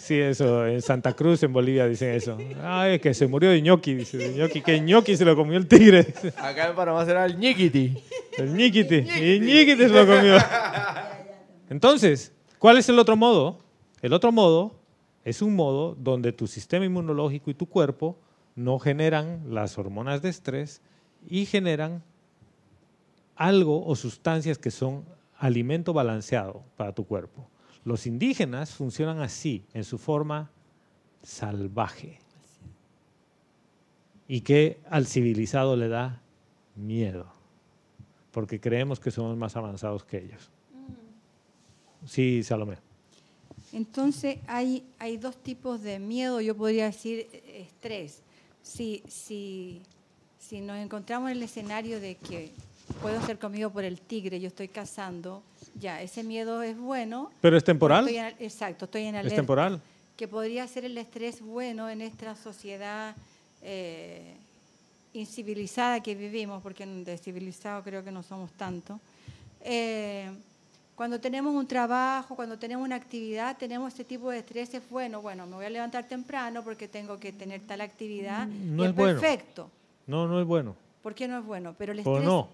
Sí, eso, en Santa Cruz, en Bolivia, dicen eso. Ay, que se murió de ñoqui, dice. de ñoqui, que ñoqui se lo comió el tigre. dice. Acá en Panamá será el ñiquiti. El ñiquiti. Y ñiquiti se lo comió. Entonces, ¿cuál es el otro modo? El otro modo es un modo donde tu sistema inmunológico y tu cuerpo no generan las hormonas de estrés y generan algo o sustancias que son alimento balanceado para tu cuerpo. Los indígenas funcionan así, en su forma salvaje. Y que al civilizado le da miedo, porque creemos que somos más avanzados que ellos. Sí, Salomé. Entonces hay, hay dos tipos de miedo, yo podría decir eh, estrés. Si, si, si nos encontramos en el escenario de que puedo ser comido por el tigre, yo estoy cazando, ya, ese miedo es bueno. ¿Pero es temporal? Estoy en- exacto, estoy en ¿Es alerta. temporal? Que podría ser el estrés bueno en esta sociedad eh, incivilizada que vivimos, porque de civilizado creo que no somos tanto. Eh, cuando tenemos un trabajo, cuando tenemos una actividad, tenemos este tipo de estrés, es bueno, bueno, me voy a levantar temprano porque tengo que tener tal actividad. No y es bueno. perfecto. No, no es bueno. ¿Por qué no es bueno? Pero el ¿O estrés, no?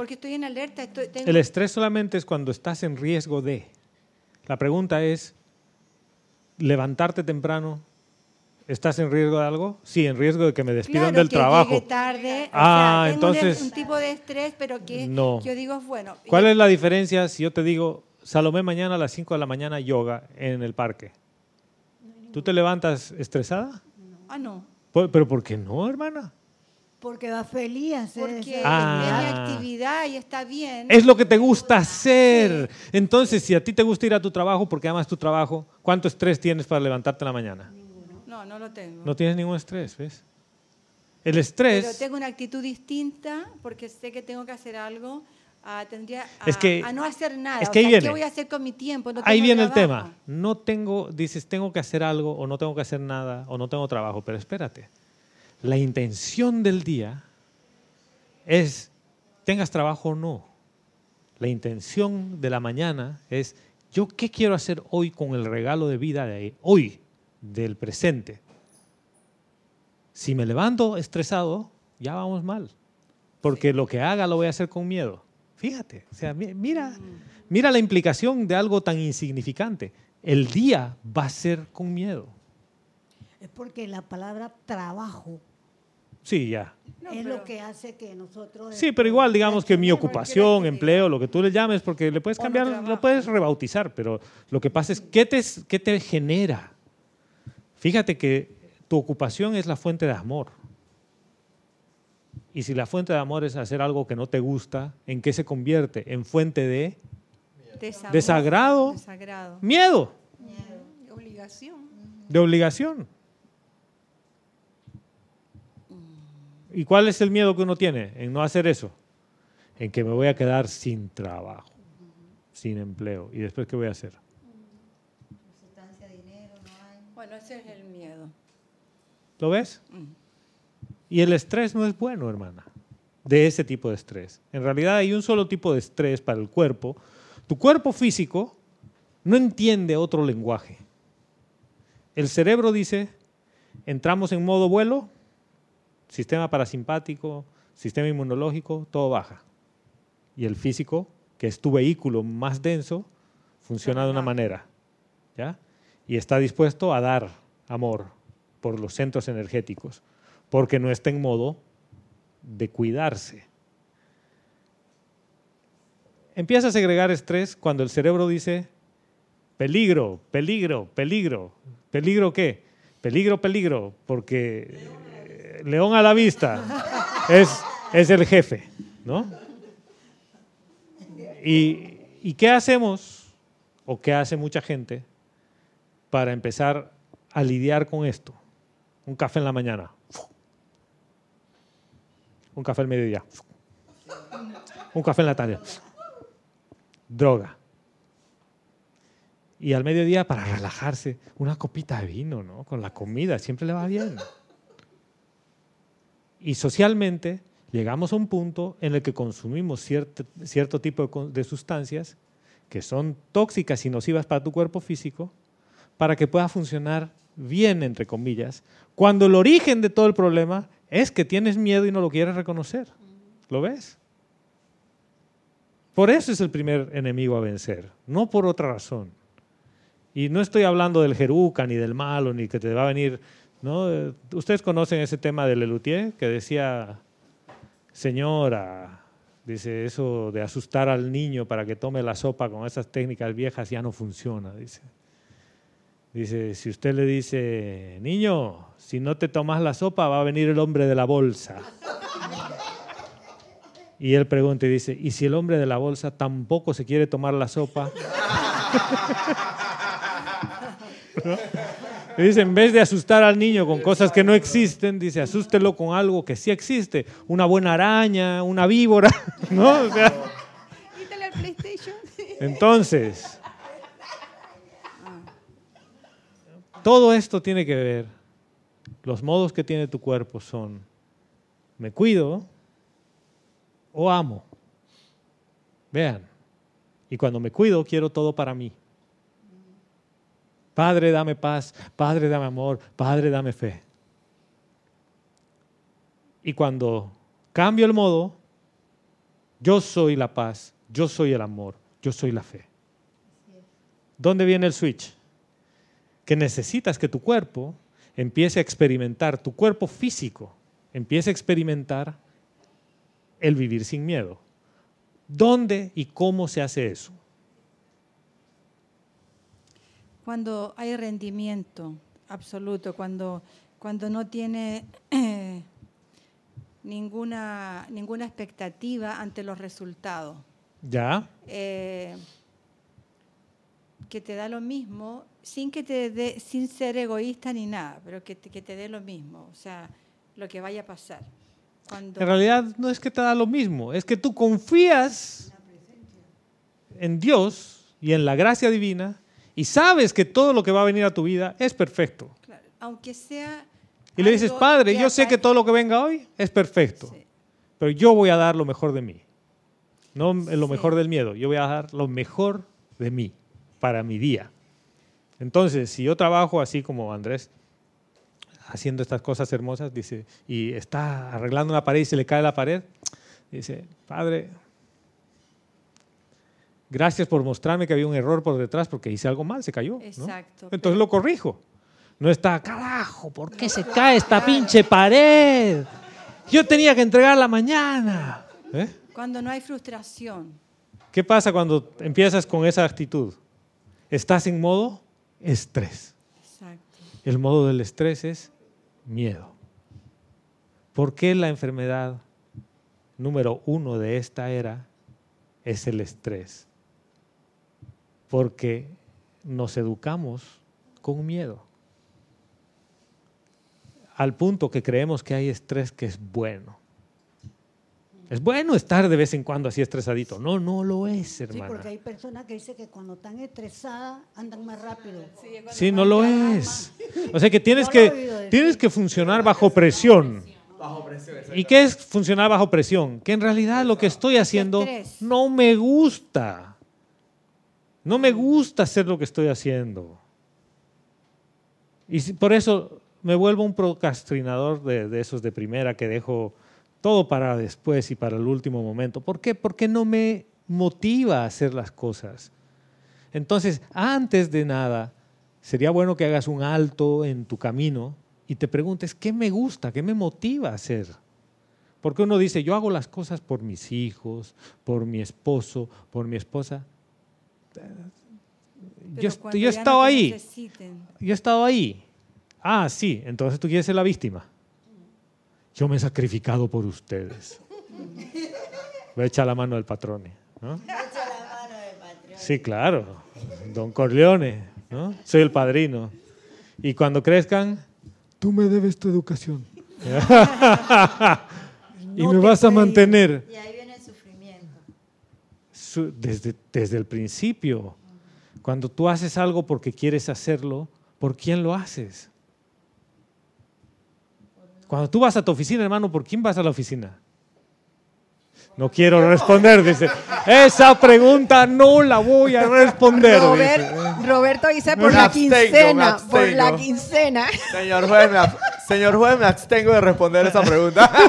Porque estoy en alerta, estoy, tengo- El estrés solamente es cuando estás en riesgo de. La pregunta es, levantarte temprano, ¿estás en riesgo de algo? Sí, en riesgo de que me despidan Claro, del que trabajo. llegue tarde. o Ah, sea, tengo un- entonces- Un, tipo de estrés, pero que No. yo digo es bueno. ¿Cuál es la diferencia si yo te digo, Salomé, mañana a las 5 de la mañana yoga en el parque? ¿Tú te levantas estresada? Ah, no. ¿Pero por qué no, hermana? Porque va feliz a hacer Porque Ah. es mi actividad. y está bien. Es lo que te gusta hacer. Entonces, si a ti te gusta ir a tu trabajo porque amas tu trabajo, ¿cuánto estrés tienes para levantarte en la mañana? No, no lo tengo. No tienes ningún estrés, ¿ves? El Pero estrés... tengo una actitud distinta porque sé que tengo que hacer algo. a- tendría a, Es que- a no hacer nada. es O que ahí sea, viene. ¿Qué voy a hacer con mi tiempo? No Ahí viene el trabajo. tema. No tengo, dices, tengo que hacer algo o no tengo que hacer nada o no tengo trabajo, pero espérate. La intención del día es, tengas trabajo o no. La intención de la mañana es, yo qué quiero hacer hoy con el regalo de vida de hoy, del presente. Si me levanto estresado, ya vamos mal. Porque lo que haga lo voy a hacer con miedo. Fíjate, o sea, mi- mira, mira la implicación de algo tan insignificante. El día va a ser con miedo. Es porque la palabra trabajo Sí, ya. No, es pero- lo que hace que nosotros... Sí, pero igual digamos que mi ocupación, ¿qué empleo, lo que tú le llames, porque le puedes no cambiar, lo puedes rebautizar, pero lo que pasa es, ¿qué te, qué te genera? Fíjate que tu ocupación es la fuente de amor. Y si la fuente de amor es hacer algo que no te gusta, ¿en qué se convierte? En fuente de Desagrado. Desagrado. miedo, Obligación. de obligación. ¿Y cuál es el miedo que uno tiene en no hacer eso? En que me voy a quedar sin trabajo, sin empleo. ¿Y después qué voy a hacer? Bueno, ese es el miedo. ¿Lo ves? Mm. Y el estrés no es bueno, hermana, de ese tipo de estrés. En realidad hay un solo tipo de estrés para el cuerpo. Tu cuerpo físico no entiende otro lenguaje. El cerebro dice, entramos en modo vuelo, sistema parasimpático, sistema inmunológico, todo baja. Y el físico, que es tu vehículo más denso, funciona de una manera. ¿ya? Y está dispuesto a dar amor por los centros energéticos, porque no está en modo de cuidarse. Empieza a segregar estrés cuando el cerebro dice, peligro, peligro, peligro. ¿Peligro qué? Peligro, peligro, porque león a la vista es, es el jefe, ¿no? ¿Y, ¿Y qué hacemos, o qué hace mucha gente, para empezar a lidiar con esto? Un café en la mañana, un café al mediodía, un café en la tarde, droga. Y al mediodía, para relajarse, una copita de vino, ¿no? Con la comida, siempre le va bien. Y socialmente llegamos a un punto en el que consumimos cierto, cierto tipo de, sustancias que son tóxicas y nocivas para tu cuerpo físico, para que pueda funcionar bien, entre comillas, cuando el origen de todo el problema es que tienes miedo y no lo quieres reconocer. ¿Lo ves? Por eso es el primer enemigo a vencer, no por otra razón. Y no estoy hablando del jeruca, ni del malo, ni que te va a venir... ¿no? Ustedes conocen ese tema de Lelutier, que decía, señora, dice, eso de asustar al niño para que tome la sopa con esas técnicas viejas ya no funciona, dice. Dice, si usted le dice, niño, si no te tomas la sopa va a venir el hombre de la bolsa. Y él pregunta y dice, ¿y si el hombre de la bolsa tampoco se quiere tomar la sopa? ¿No? Dice, en vez de asustar al niño con cosas que no existen, dice, asústelo con algo que sí existe. Una buena araña, una víbora, ¿no? O sea, Quítale al PlayStation. entonces, todo esto tiene que ver, los modos que tiene tu cuerpo son, me cuido o amo. Vean, y cuando me cuido quiero todo para mí. Padre, dame paz, Padre, dame amor, Padre, dame fe. Y cuando cambio el modo, yo soy la paz, yo soy el amor, yo soy la fe. ¿Dónde viene el switch? Que necesitas que tu cuerpo empiece a experimentar, tu cuerpo físico empiece a experimentar el vivir sin miedo. ¿Dónde y cómo se hace eso? Cuando hay rendimiento absoluto, cuando, cuando no tiene ninguna, ninguna expectativa ante los resultados. ¿Ya? Eh, que te da lo mismo sin que te dé, sin ser egoísta ni nada, pero que te, que te dé lo mismo, o sea, lo que vaya a pasar. Cuando, En realidad no es que te da lo mismo, es que tú confías en Dios y en la gracia divina y sabes que todo lo que va a venir a tu vida es perfecto. claro, aunque sea Y le dices, Padre, yo sé que todo lo que venga hoy es perfecto, Sí. pero yo voy a dar lo mejor de mí. No lo Sí. mejor del miedo, yo voy a dar lo mejor de mí para mi día. Entonces, si yo trabajo así como Andrés, haciendo estas cosas hermosas, dice, y está arreglando una pared y se le cae la pared, dice, Padre, gracias por mostrarme que había un error por detrás porque hice algo mal, se cayó. ¿no? Exacto. Entonces lo corrijo. No está, carajo, ¿por qué se cae esta pinche pared? Yo tenía que entregarla mañana. ¿Eh? Cuando no hay frustración, ¿Qué pasa cuando empiezas con esa actitud? Estás en modo estrés. exacto. El modo del estrés es miedo. ¿Por qué la enfermedad número uno de esta era es el estrés? Porque nos educamos con miedo. Al punto que creemos que hay estrés que es bueno. Es bueno estar de vez en cuando así estresadito. No, no lo es, Sí, hermana. porque hay personas que dicen que cuando están estresadas andan más rápido. Sí, no lo es. O sea que tienes No que, tienes que funcionar bajo presión. Bajo presión. ¿Y qué es funcionar bajo presión? Que en realidad lo que estoy haciendo no me gusta. No me gusta hacer lo que estoy haciendo. Y por eso me vuelvo un procrastinador de, de esos de primera que dejo todo para después y para el último momento. ¿Por qué? Porque no me motiva a hacer las cosas. Entonces, antes de nada, sería bueno que hagas un alto en tu camino y te preguntes, ¿qué me gusta? ¿Qué me motiva a hacer? Porque uno dice, yo hago las cosas por mis hijos, por mi esposo, por mi esposa. Yo, yo, he estado ahí. Yo he estado ahí. Ah, sí, entonces tú quieres ser la víctima. Yo me he sacrificado por ustedes. Voy a echar la mano del patrón. ¿no? Sí, claro. Don Corleone, ¿no? Soy el padrino. Y cuando crezcan, tú me debes tu educación. y me vas a mantener. Y ahí viene el sufrimiento. Desde, desde el principio. Cuando tú haces algo porque quieres hacerlo, ¿por quién lo haces? Cuando tú vas a tu oficina, hermano, ¿por quién vas a la oficina? No quiero responder, dice. Esa pregunta no la voy a responder. Roberto dice por la quincena. Por la quincena. Señor juez, me, señor juez, me abstengo de responder esa pregunta.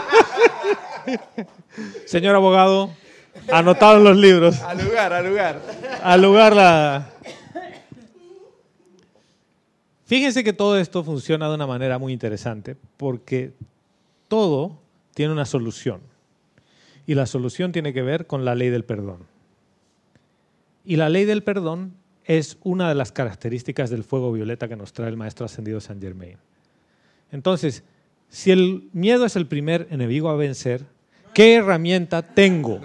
Señor abogado, anotado en los libros. Al lugar, al lugar. Al lugar la. Fíjense que todo esto funciona de una manera muy interesante porque todo tiene una solución. Y la solución tiene que ver con la ley del perdón. Y la ley del perdón es una de las características del fuego violeta que nos trae el Maestro Ascendido Saint Germain. Entonces, si el miedo es el primer enemigo a vencer, ¿qué herramienta tengo?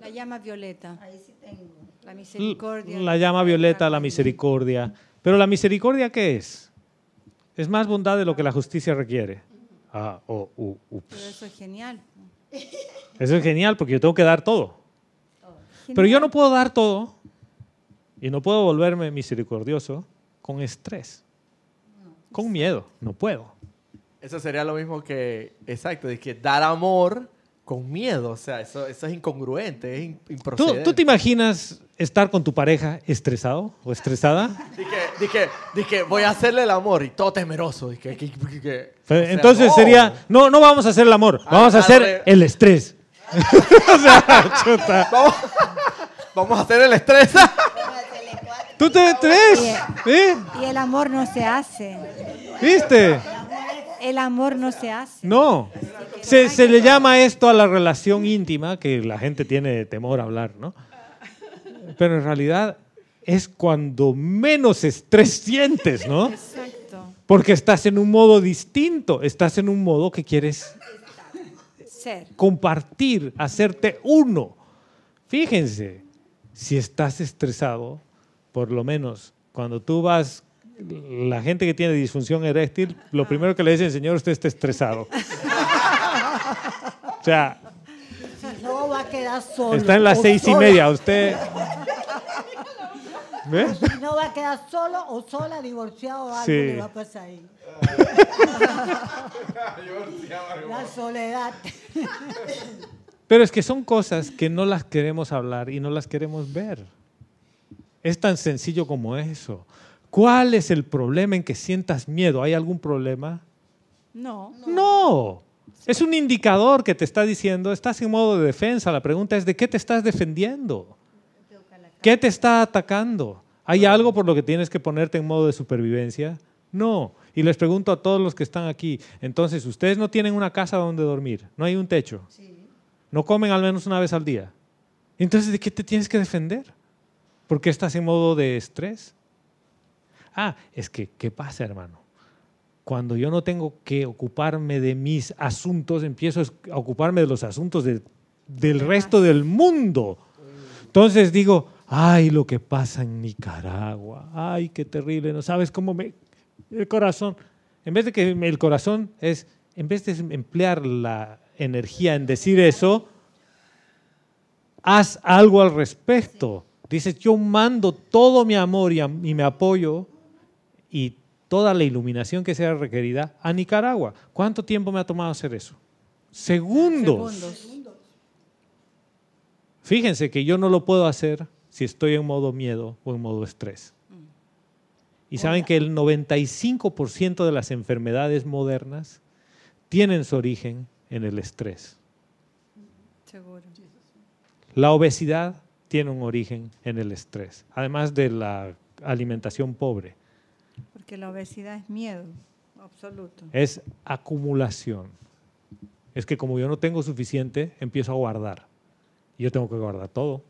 la llama violeta. Ahí sí tengo. La misericordia. La llama violeta, la misericordia. Pero la misericordia, ¿qué es? Es más bondad de lo que la justicia requiere. Ah, oh, Pero eso es genial. Eso es genial porque yo tengo que dar todo. Pero yo no puedo dar todo y no puedo volverme misericordioso con estrés, con miedo. No puedo. Eso sería lo mismo que, exacto, de que dar amor con miedo. O sea, eso, eso es incongruente, es improcedente. ¿Tú, te imaginas estar con tu pareja estresado o estresada? Dije, dije, voy a hacerle el amor y todo temeroso. Entonces sería, no, no vamos a hacer el amor, ah, vamos a hacer el estrés. o sea, chuta. Vamos, a hacer el estrés. ¿Tú te estrés? Y el amor no se hace. ¿Viste? El amor no se hace. No. Se, se, le llama esto a la relación íntima, que la gente tiene temor a hablar, ¿no? Pero en realidad es cuando menos estrés sientes, ¿no? Exacto. Porque estás en un modo distinto, estás en un modo que quieres Ser. compartir, hacerte uno. Fíjense, si estás estresado, por lo menos cuando tú vas la gente que tiene disfunción eréctil, lo primero que le dicen, señor, usted está estresado. o sea, no va a quedar solo. Está en las seis y media, usted. ¿Ves? No va a quedar solo o sola, divorciado o algo sí. va a pasar ahí. La soledad. Pero es que son cosas que no las queremos hablar y no las queremos ver. Es tan sencillo como eso. ¿Cuál es el problema en que sientas miedo? ¿Hay algún problema? No. No. Es un indicador que te está diciendo, estás en modo de defensa. La pregunta es, ¿de qué te estás defendiendo? ¿Qué te está atacando? ¿Hay algo por lo que tienes que ponerte en modo de supervivencia? No. Y les pregunto a todos los que están aquí, entonces, ¿ustedes no tienen una casa donde dormir? ¿No hay un techo? ¿No comen al menos una vez al día? Entonces, ¿de qué te tienes que defender? ¿Por qué estás en modo de estrés? Ah, es que, ¿qué pasa, hermano? Cuando yo no tengo que ocuparme de mis asuntos, empiezo a ocuparme de los asuntos del resto del mundo. Entonces digo, ay, lo que pasa en Nicaragua, ay, qué terrible, no sabes cómo me... El corazón, en vez de que el corazón es, en vez de emplear la energía en decir eso, haz algo al respecto. Dices, yo mando todo mi amor y, y me apoyo y toda la iluminación que sea requerida a Nicaragua. ¿Cuánto tiempo me ha tomado hacer eso? Segundos. Fíjense que yo no lo puedo hacer si estoy en modo miedo o en modo estrés. Y saben que el 95% de las enfermedades modernas tienen su origen en el estrés. Seguro. La obesidad tiene un origen en el estrés, además de la alimentación pobre Porque la obesidad es miedo absoluto. Es acumulación. Es que como yo no tengo suficiente, empiezo a guardar. Y yo tengo que guardar todo.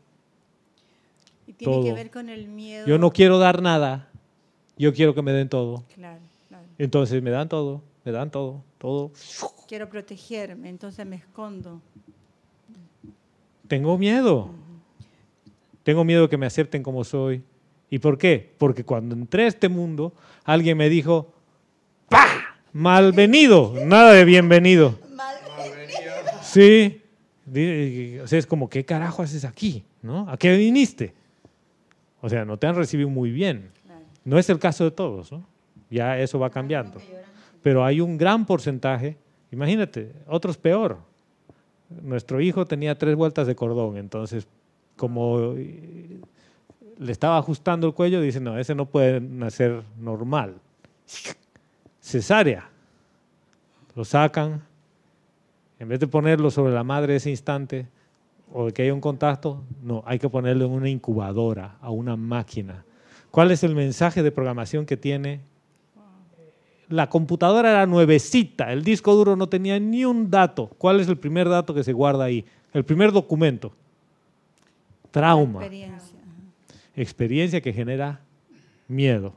Y tiene que ver con el miedo. Yo no quiero dar nada. Yo quiero que me den todo. Claro, claro. Entonces me dan todo, me dan todo, todo. Quiero protegerme, entonces me escondo. Tengo miedo. Tengo miedo que me acepten como soy. ¿Y por qué? Porque cuando entré a este mundo, alguien me dijo, ¡pah! Malvenido, nada de bienvenido. Malvenido. Sí. O sea, es como, ¿qué carajo haces aquí? ¿No? ¿A qué viniste? O sea, no te han recibido muy bien. No es el caso de todos, ¿no? Ya eso va cambiando. Pero hay un gran porcentaje, imagínate, otros peor. Nuestro hijo tenía tres vueltas de cordón, entonces como le estaba ajustando el cuello, dice, no, ese no puede nacer normal. Cesárea. Lo sacan, en vez de ponerlo sobre la madre ese instante, o de que haya un contacto, no, hay que ponerlo en una incubadora, a una máquina. ¿Cuál es el mensaje de programación que tiene? La computadora era nuevecita, el disco duro no tenía ni un dato. ¿Cuál es el primer dato que se guarda ahí? El primer documento. Trauma. Experiencia. Experiencia que genera miedo.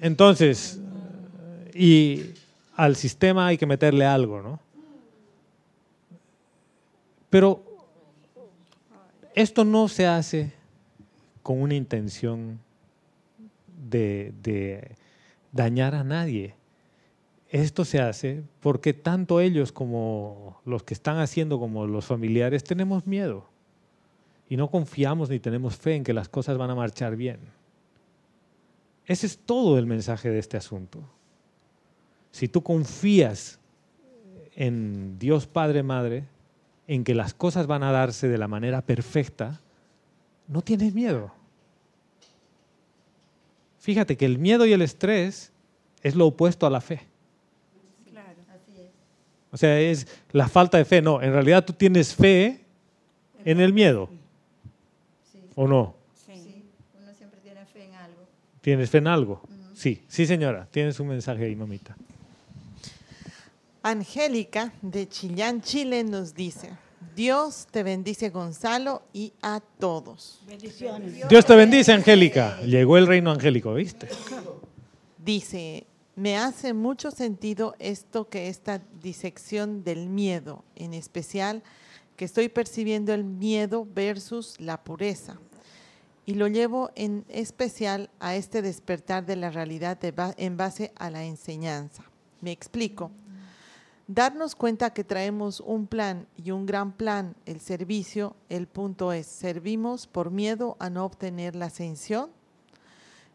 Entonces, y al sistema hay que meterle algo, ¿no? Pero esto no se hace con una intención de, dañar a nadie. Esto se hace porque tanto ellos como los que están haciendo como los familiares tenemos miedo y no confiamos ni tenemos fe en que las cosas van a marchar bien. Ese es todo el mensaje de este asunto. Si tú confías en Dios Padre Madre, en que las cosas van a darse de la manera perfecta, no tienes miedo. Fíjate que el miedo y el estrés es lo opuesto a la fe. Claro, así es. O sea, es la falta de fe. No, en realidad tú tienes fe en el miedo. ¿O no? Sí. Uno siempre tiene fe en algo. ¿Tienes fe en algo? Sí, sí señora. Tienes un mensaje ahí, mamita. Angélica de Chillán, Chile nos dice, Dios te bendice Gonzalo y a todos. Bendiciones. Dios te bendice Angélica. Llegó el reino angélico, ¿viste? Dice, me hace mucho sentido esto que esta disección del miedo, en especial que estoy percibiendo el miedo versus la pureza. Y lo llevo en especial a este despertar de la realidad en base a la enseñanza. Me explico darnos cuenta que traemos un plan y un gran plan, el servicio, el punto es, ¿servimos por miedo a no obtener la ascensión?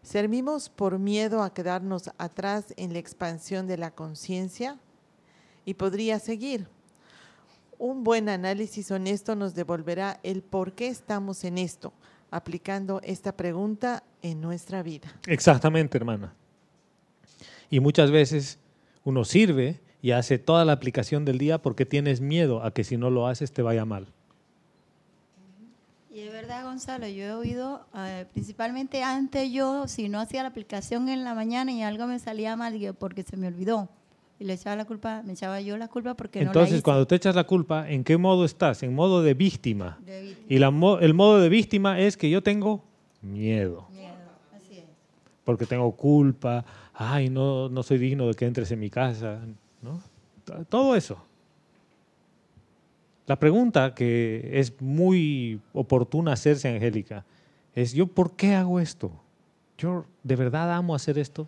¿Servimos por miedo a quedarnos atrás en la expansión de la conciencia? Y podría seguir. Un buen análisis honesto nos devolverá el por qué estamos en esto, aplicando esta pregunta en nuestra vida. Exactamente, hermana. Y muchas veces uno sirve y hace toda la aplicación del día porque tienes miedo a que si no lo haces te vaya mal. Y es verdad, Gonzalo, yo he oído, eh, principalmente antes yo, si no hacía la aplicación en la mañana y algo me salía mal, porque se me olvidó. Y le echaba la culpa, me echaba yo la culpa porque Entonces, no la hice. cuando te echas la culpa, ¿en qué modo estás? En modo de víctima. Y la, el modo de víctima es que yo tengo miedo. Miedo, así es. Porque tengo culpa, ay, no, no soy digno de que entres en mi casa. ¿no? Todo eso. La pregunta que es muy oportuna hacerse, Angélica, es yo, ¿por qué hago esto? ¿Yo de verdad amo hacer esto?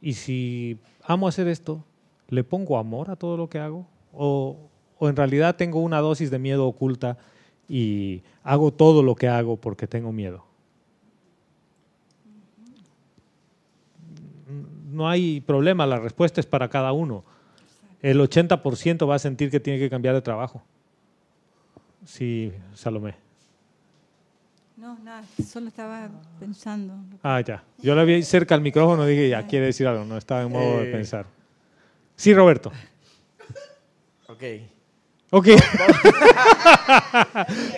Y si amo hacer esto, ¿le pongo amor a todo lo que hago? ¿O, o en realidad tengo una dosis de miedo oculta y hago todo lo que hago porque tengo miedo? no hay problema, la respuesta es para cada uno. El 80% va a sentir que tiene que cambiar de trabajo. Sí, Salomé. No, nada, solo estaba pensando. Ah, ya. Yo le vi cerca al micrófono y dije, ya, quiere decir algo, no estaba en modo de eh. pensar. Sí, Roberto. Ok. Ok.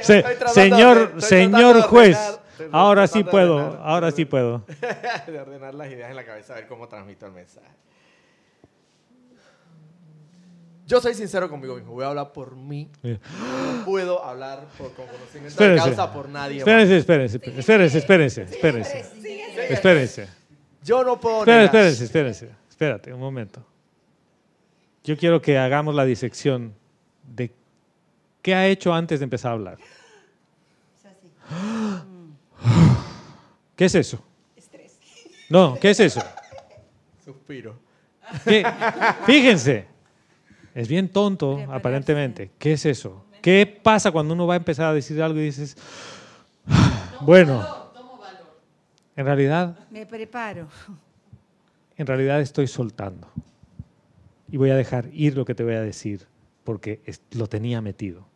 señor señor juez, ahora sí puedo, ahora sí puedo. de ordenar las ideas en la cabeza, a ver cómo transmito el mensaje. Yo soy sincero conmigo mismo, voy a hablar por mí. No puedo hablar por, con conocimiento de causa por nadie. Espérense, espérense, espérense, espérense, espérense. Espérense. Yo no puedo. Espérense, espérense, espérense. Espérate un momento. Yo quiero que hagamos la disección de qué ha hecho antes de empezar a hablar. ¿Qué es eso? Estrés. No, ¿qué es eso? Suspiro. Fíjense, es bien tonto, aparentemente. ¿Qué es eso? ¿Qué pasa cuando uno va a empezar a decir algo y dices, bueno, en realidad... Me preparo. En realidad estoy soltando. Y voy a dejar ir lo que te voy a decir, porque lo tenía metido.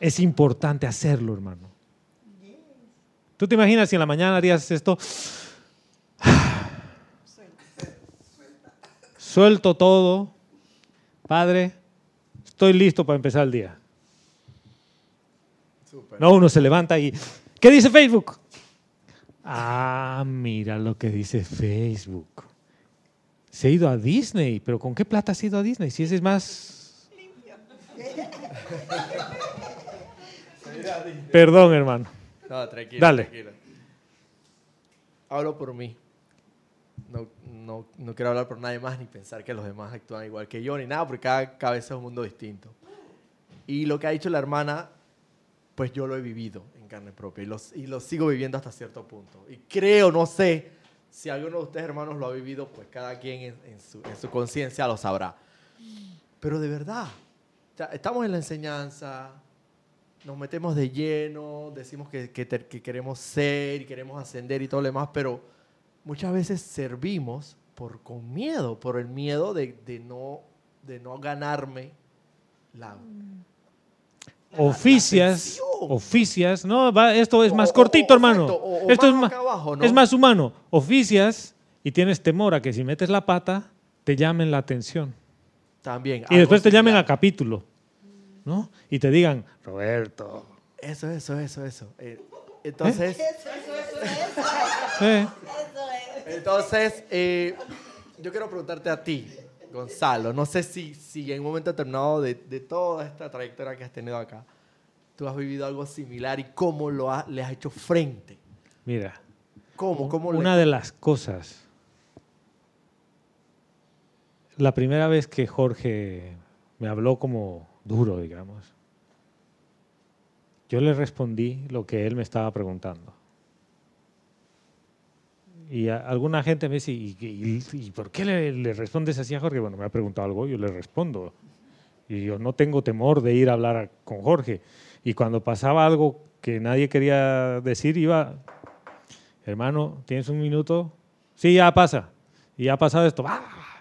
Es importante hacerlo, hermano. ¿Tú te imaginas si en la mañana harías esto? Suelto todo, Padre, estoy listo para empezar el día. No, uno se levanta y, ¿qué dice Facebook? Ah, mira lo que dice Facebook. Se ha ido a Disney, pero ¿con qué plata ha ido a Disney? Si ese es más... Perdón, hermano. No, tranquilo. Dale. Hablo por mí no, quiero hablar por nadie más ni pensar que los demás actúan igual que yo ni nada, porque cada cabeza es un mundo distinto. Y lo que ha dicho la hermana, pues yo lo he vivido en carne propia y lo, sigo viviendo hasta cierto punto. Y creo, no sé, si alguno de ustedes hermanos lo ha vivido, pues cada quien en, su, en su conciencia lo sabrá. Pero de verdad, estamos en la enseñanza, nos metemos de lleno, decimos que, que, que queremos ser y queremos ascender y todo lo demás, pero muchas veces servimos por, con miedo, por el miedo de, no, de no ganarme la... Oficias, oficias, no, esto es más cortito, hermano. esto es, más, es más humano. Oficias y tienes temor a que si metes la pata te llamen la atención. También. Y después te llamen a capítulo, ¿no? Y te digan, Roberto. Eso, eso, eso, eso. Eh, entonces. Eso, entonces, eh, yo quiero preguntarte a ti, Gonzalo. No sé si, si en un momento determinado de, de toda esta trayectoria que has tenido acá, tú has vivido algo similar y cómo lo le has hecho frente. Mira. ¿Cómo? ¿Cómo una de las cosas. La primera vez que Jorge me habló como duro, digamos, yo le respondí lo que él me estaba preguntando. Y alguna gente me dice, ¿y, por qué le, respondes así a Jorge? Bueno, me ha preguntado algo, yo le respondo. Y yo no tengo temor de ir a hablar con Jorge. Y cuando pasaba algo que nadie quería decir, iba, hermano, ¿tienes un minuto? Sí, ya pasa. Y ha pasado esto. ¡Ah!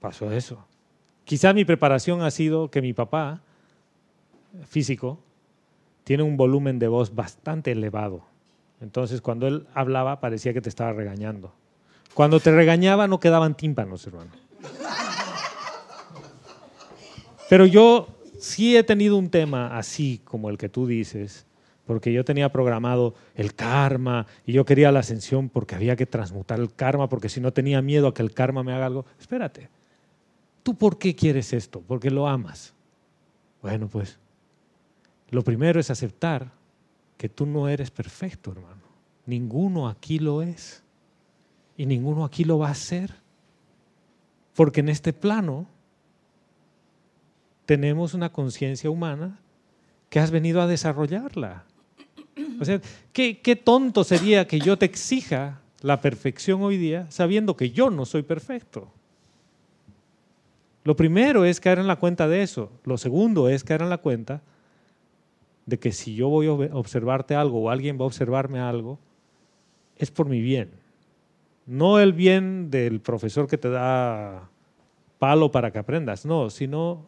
Pasó eso. Quizá mi preparación ha sido que mi papá, físico, tiene un volumen de voz bastante elevado. Entonces, cuando él hablaba, parecía que te estaba regañando. Cuando te regañaba, no quedaban tímpanos, hermano. Pero yo sí he tenido un tema así como el que tú dices, porque yo tenía programado el karma y yo quería la ascensión porque había que transmutar el karma, porque si no tenía miedo a que el karma me haga algo. Espérate, ¿tú por qué quieres esto? Porque lo amas. Bueno, pues lo primero es aceptar que tú no eres perfecto, hermano. Ninguno aquí lo es. Y ninguno aquí lo va a ser. Porque en este plano tenemos una conciencia humana que has venido a desarrollarla. O sea, ¿qué, ¿qué, tonto sería que yo te exija la perfección hoy día sabiendo que yo no soy perfecto? Lo primero es caer en la cuenta de eso. Lo segundo es caer en la cuenta de que si yo voy a observarte algo o alguien va a observarme algo, es por mi bien. No el bien del profesor que te da palo para que aprendas, no, sino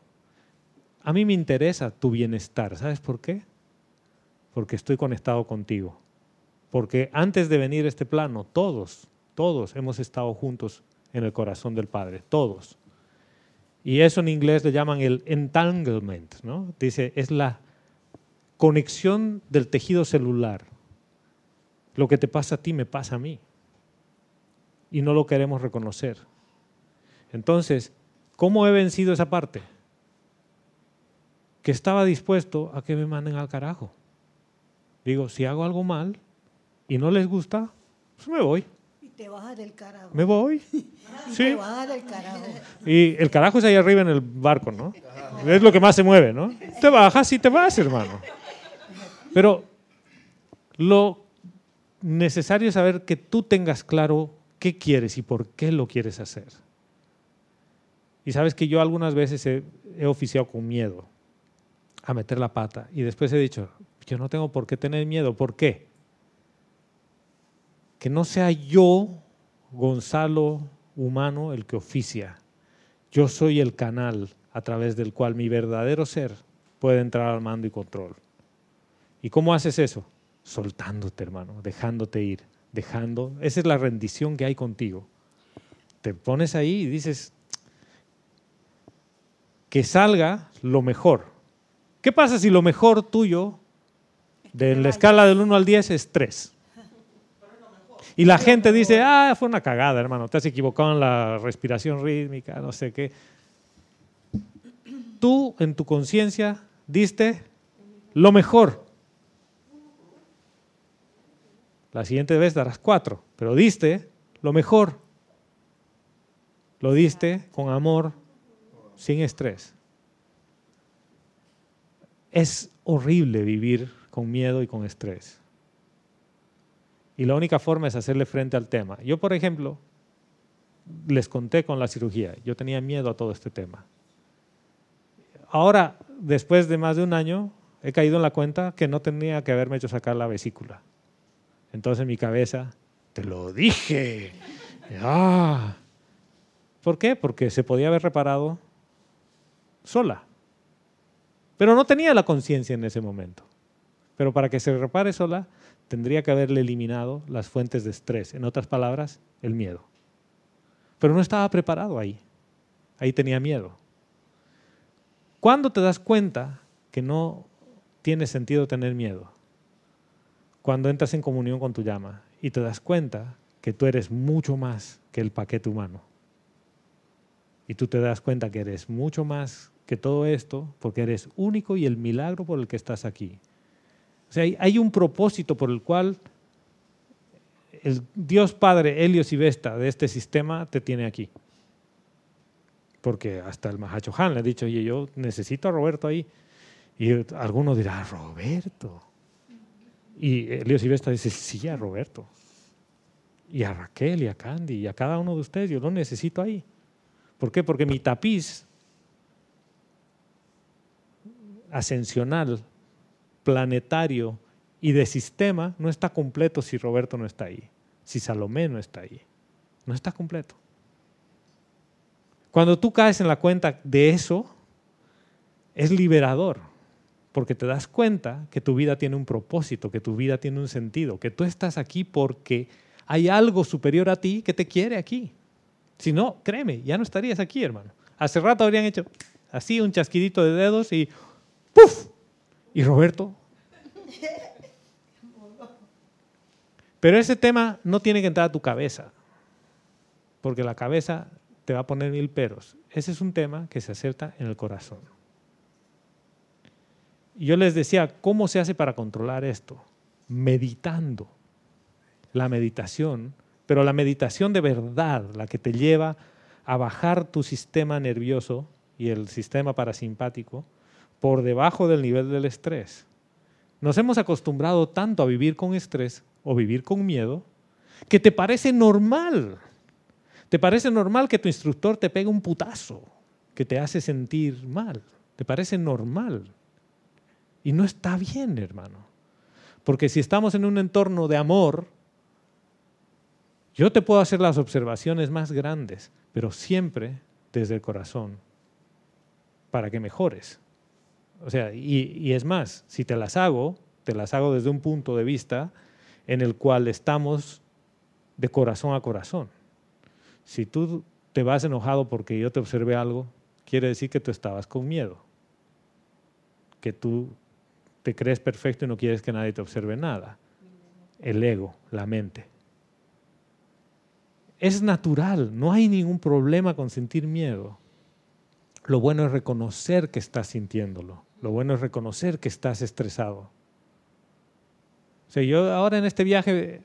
a mí me interesa tu bienestar. ¿Sabes por qué? Porque estoy conectado contigo. Porque antes de venir a este plano, todos, todos hemos estado juntos en el corazón del Padre, todos. Y eso en inglés le llaman el entanglement, ¿no? Dice, es la conexión del tejido celular. Lo que te pasa a ti me pasa a mí. Y no lo queremos reconocer. Entonces, ¿cómo he vencido esa parte? Que estaba dispuesto a que me manden al carajo. Digo, si hago algo mal y no les gusta, pues me voy. Y te bajas del carajo. Me voy. Y Sí. te bajas del carajo. Y el carajo es ahí arriba en el barco, ¿no? Es lo que más se mueve, ¿no? Te bajas y te vas, hermano. Pero lo necesario es saber que tú tengas claro qué quieres y por qué lo quieres hacer. Y sabes que yo algunas veces he, oficiado con miedo a meter la pata y después he dicho, yo no tengo por qué tener miedo. ¿Por qué? Que no sea yo, Gonzalo humano, el que oficia. Yo soy el canal a través del cual mi verdadero ser puede entrar al mando y control. ¿Y cómo haces eso? Soltándote, hermano, dejándote ir, dejando. Esa es la rendición que hay contigo. Te pones ahí y dices, que salga lo mejor. ¿Qué pasa si lo mejor tuyo de la escala del 1 al 10 es 3? Y la gente dice, ah, fue una cagada, hermano, te has equivocado en la respiración rítmica, no sé qué. Tú en tu conciencia diste lo mejor. La siguiente vez darás cuatro, pero diste lo mejor. Lo diste con amor, sin estrés. Es horrible vivir con miedo y con estrés. Y la única forma es hacerle frente al tema. Yo, por ejemplo, les conté con la cirugía, yo tenía miedo a todo este tema. Ahora, después de más de un año, he caído en la cuenta que no tenía que haberme hecho sacar la vesícula. Entonces en mi cabeza, te lo dije. Ah. ¿Por qué? Porque se podía haber reparado sola. Pero no tenía la conciencia en ese momento. Pero para que se repare sola, tendría que haberle eliminado las fuentes de estrés. En otras palabras, el miedo. Pero no estaba preparado ahí. Ahí tenía miedo. ¿Cuándo te das cuenta que no tiene sentido tener miedo? Cuando entras en comunión con tu llama y te das cuenta que tú eres mucho más que el paquete humano. Y tú te das cuenta que eres mucho más que todo esto porque eres único y el milagro por el que estás aquí. O sea, hay, un propósito por el cual el Dios Padre, Helios y Vesta de este sistema te tiene aquí. Porque hasta el Mahacho Han le ha dicho, oye, yo necesito a Roberto ahí. Y algunos dirán, Roberto. Y Helios y Vesta dice, sí, a Roberto. Y a Raquel y a Candy y a cada uno de ustedes, yo lo necesito ahí. ¿Por qué? Porque mi tapiz ascensional, planetario y de sistema no está completo si Roberto no está ahí, si Salomé no está ahí. No está completo. Cuando tú caes en la cuenta de eso, es liberador, porque te das cuenta que tu vida tiene un propósito, que tu vida tiene un sentido, que tú estás aquí porque hay algo superior a ti que te quiere aquí. Si no, créeme, ya no estarías aquí, hermano. Hace rato habrían hecho así un chasquidito de dedos y ¡puf! Y Roberto. Pero ese tema no tiene que entrar a tu cabeza, porque la cabeza te va a poner mil peros. Ese es un tema que se acerta en el corazón. Yo les decía, ¿cómo se hace para controlar esto? Meditando. La meditación, pero la meditación de verdad, la que te lleva a bajar tu sistema nervioso y el sistema parasimpático por debajo del nivel del estrés. Nos hemos acostumbrado tanto a vivir con estrés o vivir con miedo que te parece normal. Te parece normal que tu instructor te pegue un putazo que te hace sentir mal. Te parece normal. Y no está bien, hermano. Porque si estamos en un entorno de amor, yo te puedo hacer las observaciones más grandes, pero siempre desde el corazón, para que mejores. O sea, y, es más, si te las hago, te las hago desde un punto de vista en el cual estamos de corazón a corazón. Si tú te vas enojado porque yo te observé algo, quiere decir que tú estabas con miedo, que tú te crees perfecto y no quieres que nadie te observe nada. el ego, la mente. Es natural, no hay ningún problema con sentir miedo. Lo bueno es reconocer que estás sintiéndolo. Lo bueno es reconocer que estás estresado. O sea, yo ahora en este viaje,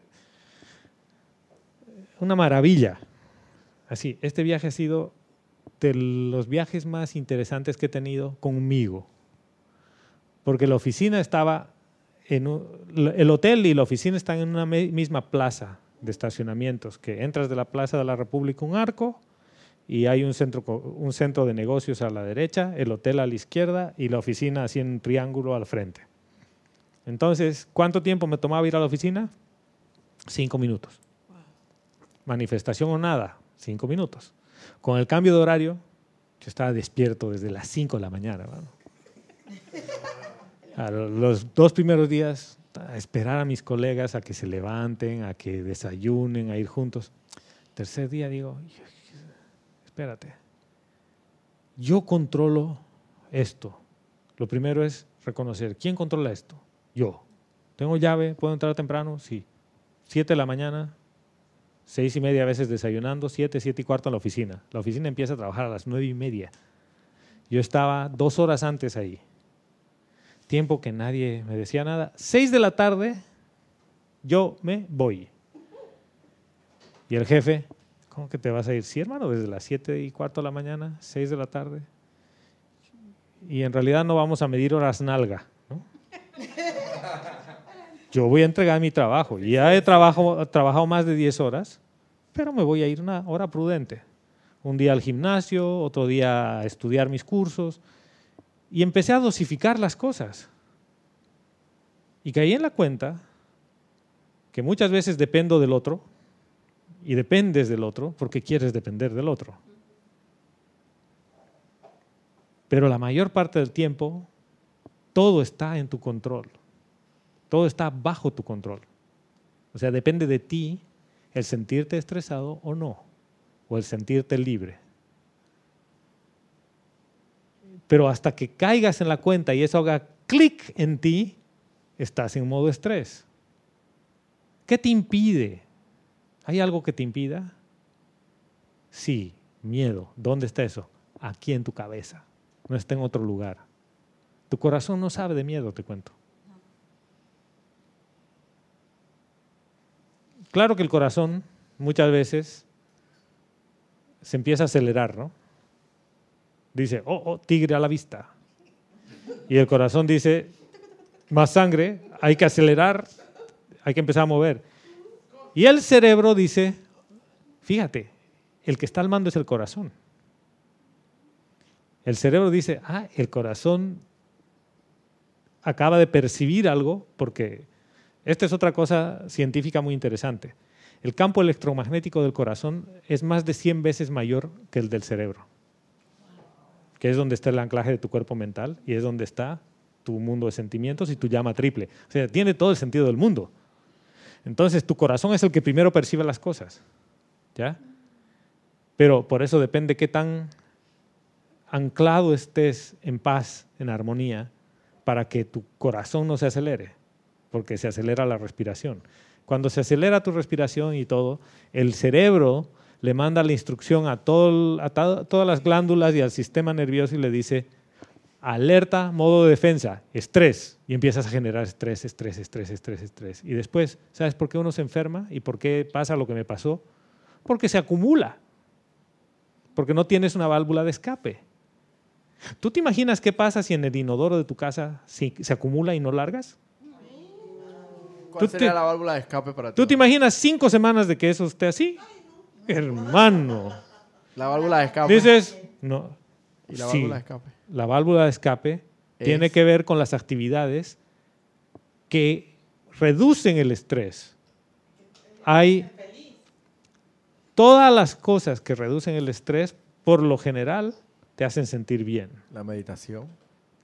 una maravilla. Así, este viaje ha sido de los viajes más interesantes que he tenido conmigo. Porque la oficina estaba en el hotel y la oficina están en una misma plaza de estacionamientos, que entras de la Plaza de la República un arco y hay un centro, un centro de negocios a la derecha, el hotel a la izquierda y la oficina así en un triángulo al frente. Entonces, ¿cuánto tiempo me tomaba ir a la oficina? Cinco minutos. Manifestación o nada, cinco minutos. Con el cambio de horario, yo estaba despierto desde las cinco de la mañana. Los dos primeros días, esperar a mis colegas a que se levanten, a que desayunen, a ir juntos. Tercer día digo, espérate, yo controlo esto. Lo primero es reconocer, ¿quién controla esto? Yo. ¿Tengo llave? ¿Puedo entrar temprano? Sí. Siete de la mañana, seis y media a veces desayunando, siete, siete y cuarto en la oficina. La oficina empieza a trabajar a las nueve y media. Yo estaba dos horas antes ahí. Tiempo que nadie me decía nada. Seis de la tarde, yo me voy. Y el jefe, ¿cómo que te vas a ir? Sí, hermano, desde las siete y cuarto de la mañana, seis de la tarde. Y en realidad no vamos a medir horas nalga. yo voy a entregar mi trabajo. Ya he trabajado más de 10 horas, pero me voy a ir una hora prudente. Un día al gimnasio, otro día a estudiar mis cursos. Y empecé a dosificar las cosas. Y caí en la cuenta que muchas veces dependo del otro y dependes del otro porque quieres depender del otro. Pero la mayor parte del tiempo todo está en tu control. Todo está bajo tu control. O sea, depende de ti el sentirte estresado o no, o el sentirte libre. Pero hasta que caigas en la cuenta y eso haga clic en ti, estás en modo estrés. ¿Qué te impide? ¿Hay algo que te impida? Sí, miedo. ¿Dónde está eso? Aquí en tu cabeza. No está en otro lugar. Tu corazón no sabe de miedo, te cuento. Claro que el corazón muchas veces se empieza a acelerar, ¿no? Dice, oh, oh, tigre a la vista. Y el corazón dice, más sangre, hay que acelerar, hay que empezar a mover. Y el cerebro dice, fíjate, el que está al mando es el corazón. El cerebro dice, ah, el corazón acaba de percibir algo porque esta es otra cosa científica muy interesante. El campo electromagnético del corazón es más de 100 veces mayor que el del cerebro, que es donde está el anclaje de tu cuerpo mental y es donde está tu mundo de sentimientos y tu llama triple. O sea, tiene todo el sentido del mundo. Entonces, tu corazón es el que primero percibe las cosas. ¿Ya? Pero por eso depende qué tan anclado estés en paz, en armonía, para que tu corazón no se acelere porque se acelera la respiración. Cuando se acelera tu respiración y todo, el cerebro le manda la instrucción a, todas las glándulas y al sistema nervioso y le dice, alerta, modo de defensa, estrés. Y empiezas a generar estrés, estrés, estrés, estrés, estrés. Y después, ¿sabes por qué uno se enferma y por qué pasa lo que me pasó? Porque se acumula. Porque no tienes una válvula de escape. ¿Tú te imaginas qué pasa si en el inodoro de tu casa se acumula y no largas? ¿Cuál sería la válvula de escape para ti? ¿Tú te imaginas cinco semanas de que eso esté así? Hermano. La válvula de escape. Dices, no. ¿Y la válvula de escape? La válvula de escape tiene que ver con las actividades que reducen el estrés. Hay todas las cosas que reducen el estrés, por lo general, te hacen sentir bien. La meditación.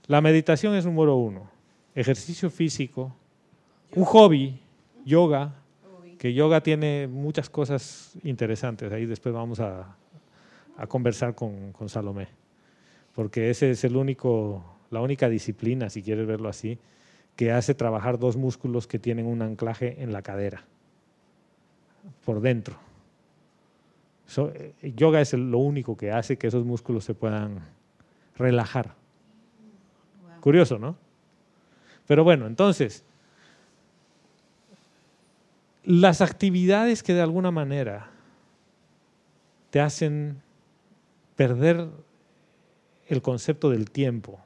La meditación es número uno. Ejercicio físico, un hobby, yoga, yoga tiene muchas cosas interesantes. Ahí después vamos a, conversar con, Salomé, porque ese es el único, la única disciplina, si quieres verlo así, que hace trabajar dos músculos que tienen un anclaje en la cadera, por dentro. Eh, yoga es lo único que hace que esos músculos se puedan relajar. Curioso, ¿no? Pero bueno, entonces, las actividades que de alguna manera te hacen perder el concepto del tiempo,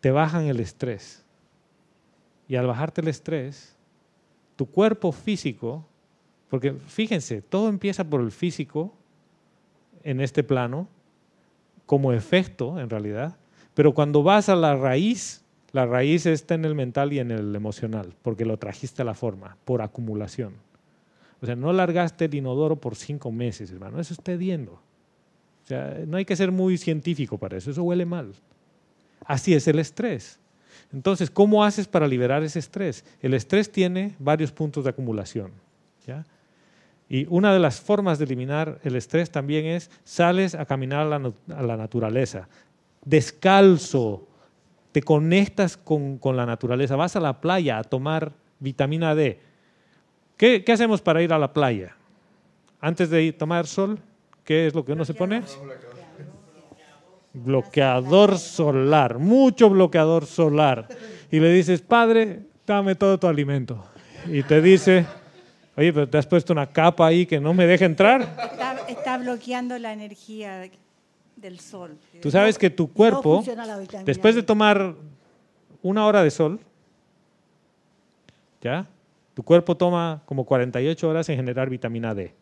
te bajan el estrés. Y al bajarte el estrés, tu cuerpo físico, porque fíjense, todo empieza por el físico en este plano, como efecto en realidad, pero cuando vas a la raíz, la raíz está en el mental y en el emocional, porque lo trajiste a la forma, por acumulación. O sea, no largaste el inodoro por cinco meses, hermano, eso está viendo. O sea, no hay que ser muy científico para eso, eso huele mal. Así es el estrés. Entonces, ¿cómo haces para liberar ese estrés? El estrés tiene varios puntos de acumulación. Y una de las formas de eliminar el estrés también es sales a caminar a la, naturaleza, descalzo, te conectas con, la naturaleza, vas a la playa a tomar vitamina D. ¿Qué, ¿Qué, hacemos para ir a la playa? Antes de ir a tomar sol, ¿qué es lo que uno se pone? bloqueador solar, mucho bloqueador solar. Y le dices, Padre, dame todo tu alimento. Y te dice, oye, pero te has puesto una capa ahí que no me deja entrar. Está, bloqueando la energía del sol. Tú sabes que tu cuerpo, después de tomar una hora de sol, ¿ya? Tu cuerpo toma como 48 horas en generar vitamina D.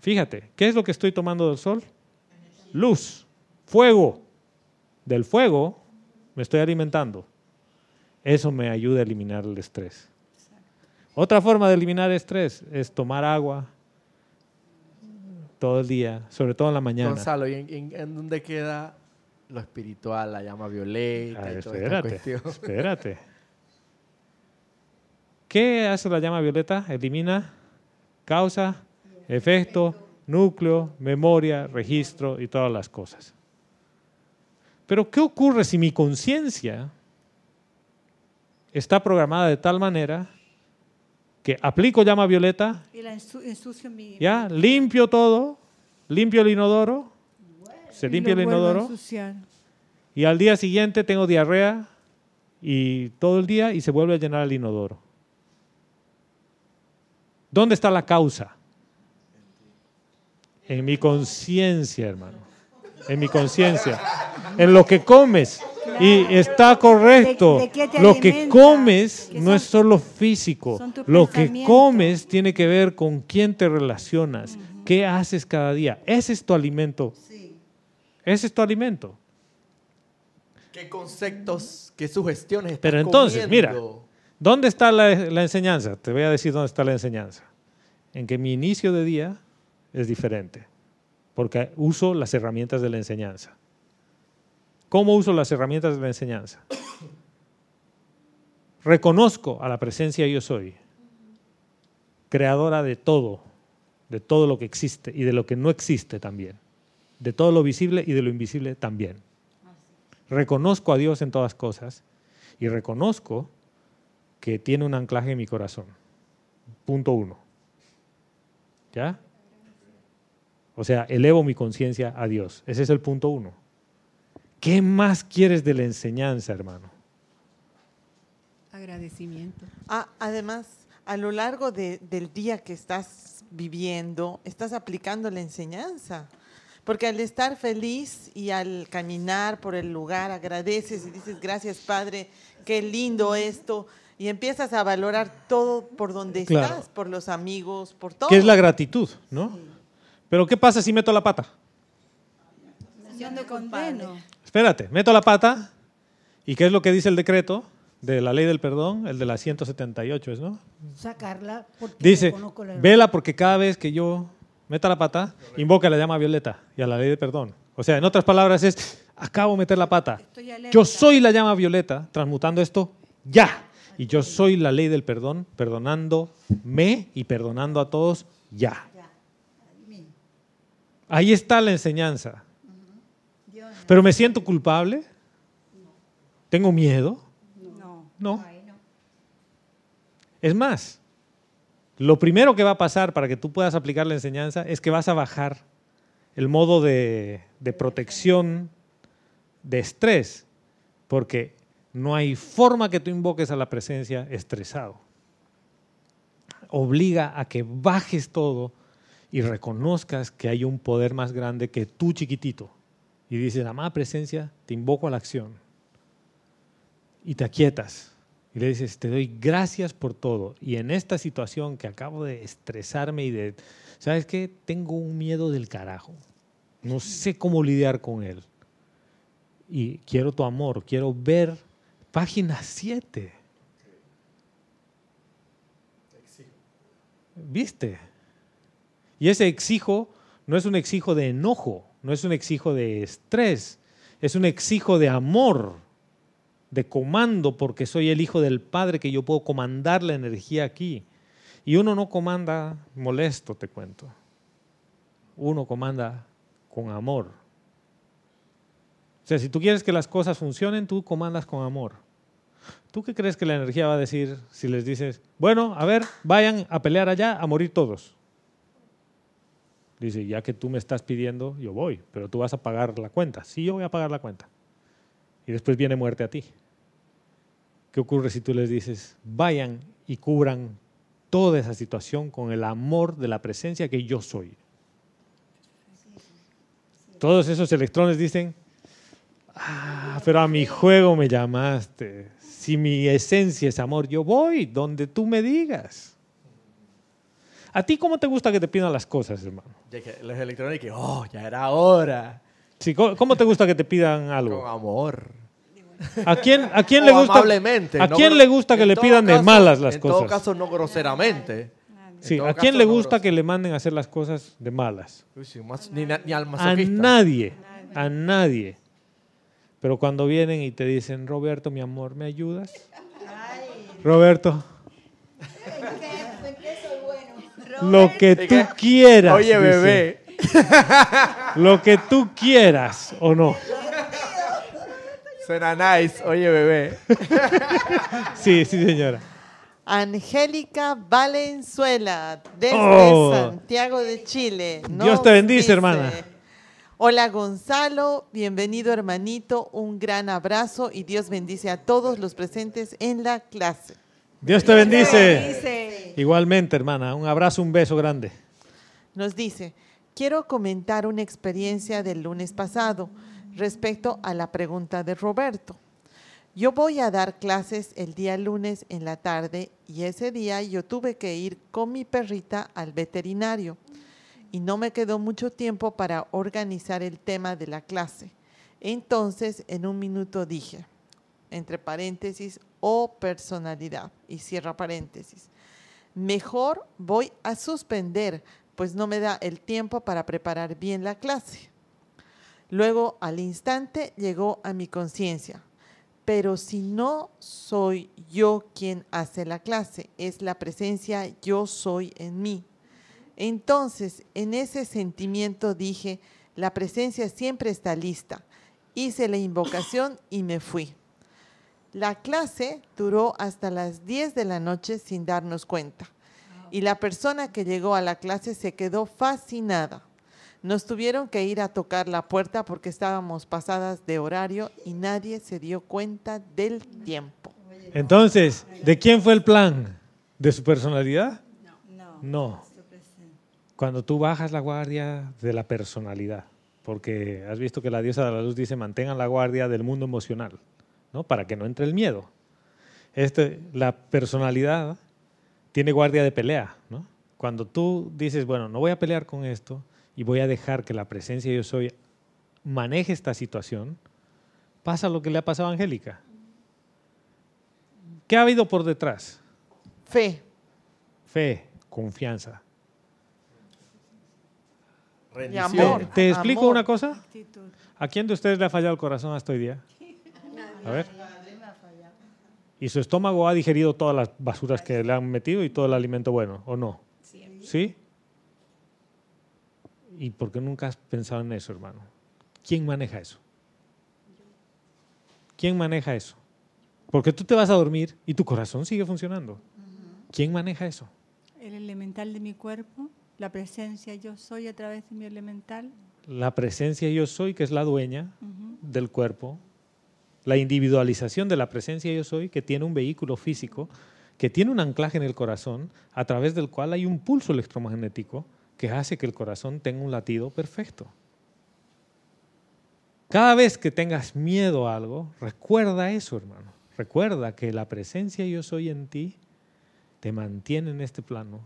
Fíjate, ¿qué es lo que estoy tomando del sol? Luz fuego. Del fuego me estoy alimentando. Eso me ayuda a eliminar el estrés. Otra forma de eliminar estrés es tomar agua todo el día, sobre todo en la mañana. Gonzalo, ¿y en, dónde queda lo espiritual, la llama violeta y espérate, Espérate. ¿Qué hace la llama violeta? Elimina causa, efecto, núcleo, memoria, registro y todas las cosas. Pero ¿qué ocurre si mi conciencia está programada de tal manera que aplico llama violeta, ya limpio todo, limpio el inodoro, se limpia el inodoro y al día siguiente tengo diarrea y todo el día y se vuelve a llenar el inodoro. ¿Dónde está la causa? En mi conciencia, hermano. En mi conciencia en lo que comes. Y está correcto. lo que comes no es solo físico. Lo que comes tiene que ver con quién te relacionas, qué haces cada día. Ese es tu alimento. Ese es tu alimento. ¿Qué conceptos, qué sugestiones estás Pero entonces, mira, ¿dónde está la, la enseñanza? Te voy a decir dónde está la enseñanza. En que mi inicio de día es diferente, porque uso las herramientas de la enseñanza. ¿Cómo uso las herramientas de la enseñanza? Reconozco a la presencia yo soy, creadora de todo, de todo lo que existe y de lo que no existe también, de todo lo visible y de lo invisible también. Reconozco a Dios en todas cosas y reconozco que tiene un anclaje en mi corazón. Punto uno. ¿Ya? O sea, elevo mi conciencia a Dios. Ese es el punto uno. ¿Qué más quieres de la enseñanza, hermano? Agradecimiento. Ah, además, a lo largo del día que estás viviendo, estás aplicando la enseñanza. Porque al estar feliz y al caminar por el lugar, agradeces y dices, gracias Padre, qué lindo esto. Y empiezas a valorar todo por donde estás, por los amigos, por todo. ¿Qué es la gratitud, no? Pero ¿qué pasa si meto la pata? Yo no condeno espérate, meto la pata. ¿Y qué es lo que dice el decreto de la ley del perdón? El de la 178, ¿es no? Sacarla. Dice, vela porque cada vez que yo meta la pata, invoca la llama violeta y a la ley del perdón. O sea, en otras palabras es, acabo de meter la pata. Yo soy la llama violeta, transmutando esto ya. Y yo soy la ley del perdón, perdonándome y perdonando a todos ya. Ahí está la enseñanza. ¿Pero me siento culpable? ¿Tengo miedo? No. No. Es más, lo primero que va a pasar para que tú puedas aplicar la enseñanza es que vas a bajar el modo de, de protección de estrés, porque no hay forma que tú invoques a la presencia estresado. Obliga a que bajes todo y reconozcas que hay un poder más grande que tú chiquitito. Y dices, amada presencia, te invoco a la acción. Y te aquietas. Y le dices, te doy gracias por todo. Y en esta situación que acabo de estresarme y de, ¿sabes qué? Tengo un miedo del carajo. No sé cómo lidiar con él. Y quiero tu amor, quiero ver Página 7. ¿Viste? Y ese exijo no es un exijo de enojo, no es un exijo de estrés, es un exijo de amor, de comando, porque soy el hijo del Padre que yo puedo comandar la energía aquí. Y uno no comanda molesto, te cuento. Uno comanda con amor. O sea, si tú quieres que las cosas funcionen, tú comandas con amor. ¿Tú qué crees que la energía va a decir si les dices, bueno, a ver, vayan a pelear allá, a morir todos? Dice, ya que tú me estás pidiendo, yo voy, pero tú vas a pagar la cuenta. Sí, yo voy a pagar la cuenta. Y después viene muerte a ti. ¿Qué ocurre si tú les dices, vayan y cubran toda esa situación con el amor de la presencia que yo soy? Todos esos electrones dicen, ah, pero a mi juego me llamaste si mi esencia es amor, yo voy donde tú me digas. ¿A ti cómo te gusta que te pidan las cosas, hermano? Los electrones que, oh, ya era hora. Sí, ¿cómo te gusta que te pidan algo? Con amor. ¿A quién, a quién le gusta? ¿A quién le gusta que le pidan de malas las cosas? En todo caso, no groseramente. Sí, ¿a quién le gusta que le manden a hacer las cosas de malas? ni, ni al a nadie, a nadie. Pero cuando vienen y te dicen, Roberto, mi amor, ¿me ayudas? Roberto. Lo que tú quieras. Oye, bebé. Lo que tú quieras o no. Suena nice. Oye, bebé. Sí, sí, señora. Angélica Valenzuela, desde oh. Santiago de Chile. Dios te bendice, hermana. Hola Gonzalo, bienvenido hermanito, un gran abrazo y Dios bendice a todos los presentes en la clase. Dios te bendice. Igualmente, hermana, un abrazo, un beso grande. Nos dice, quiero comentar una experiencia del lunes pasado respecto a la pregunta de Roberto. Yo voy a dar clases el día lunes en la tarde y ese día yo tuve que ir con mi perrita al veterinario y no me quedó mucho tiempo para organizar el tema de la clase. Entonces, en un minuto dije, entre paréntesis, o personalidad, y cierra paréntesis, mejor voy a suspender, pues no me da el tiempo para preparar bien la clase. Luego, al instante, llegó a mi conciencia, pero si no soy yo quien hace la clase, es la presencia yo soy en mí. Entonces, en ese sentimiento dije, la presencia siempre está lista. Hice la invocación y me fui. La clase duró hasta las 10 de la noche sin darnos cuenta. Y la persona que llegó a la clase se quedó fascinada. Nos tuvieron que ir a tocar la puerta porque estábamos pasadas de horario y nadie se dio cuenta del tiempo. Entonces, ¿de quién fue el plan? ¿De su personalidad? No. No cuando tú bajas la guardia de la personalidad, porque has visto que la diosa de la luz dice mantengan la guardia del mundo emocional, ¿no? para que no entre el miedo. Este, la personalidad tiene guardia de pelea. ¿no? Cuando tú dices, bueno, no voy a pelear con esto y voy a dejar que la presencia yo soy maneje esta situación, pasa lo que le ha pasado a Angélica. ¿Qué ha habido por detrás? Fe. Fe, confianza. ¿Te, explico una cosa? ¿A quién de ustedes le ha fallado el corazón hasta hoy día? A ver. ¿Y su estómago ha digerido todas las basuras que le han metido y todo el alimento bueno, o no? ¿Sí? ¿Y por qué nunca has pensado en eso, hermano? ¿Quién maneja eso? ¿Quién maneja eso? Porque tú te vas a dormir y tu corazón sigue funcionando. ¿Quién maneja eso? El elemental de mi cuerpo, la presencia yo soy a través de mi elemental. La presencia yo soy, que es la dueña del cuerpo. La individualización de la presencia yo soy, que tiene un vehículo físico, que tiene un anclaje en el corazón, a través del cual hay un pulso electromagnético que hace que el corazón tenga un latido perfecto. Cada vez que tengas miedo a algo, recuerda eso, hermano. Recuerda que la presencia yo soy en ti te mantiene en este plano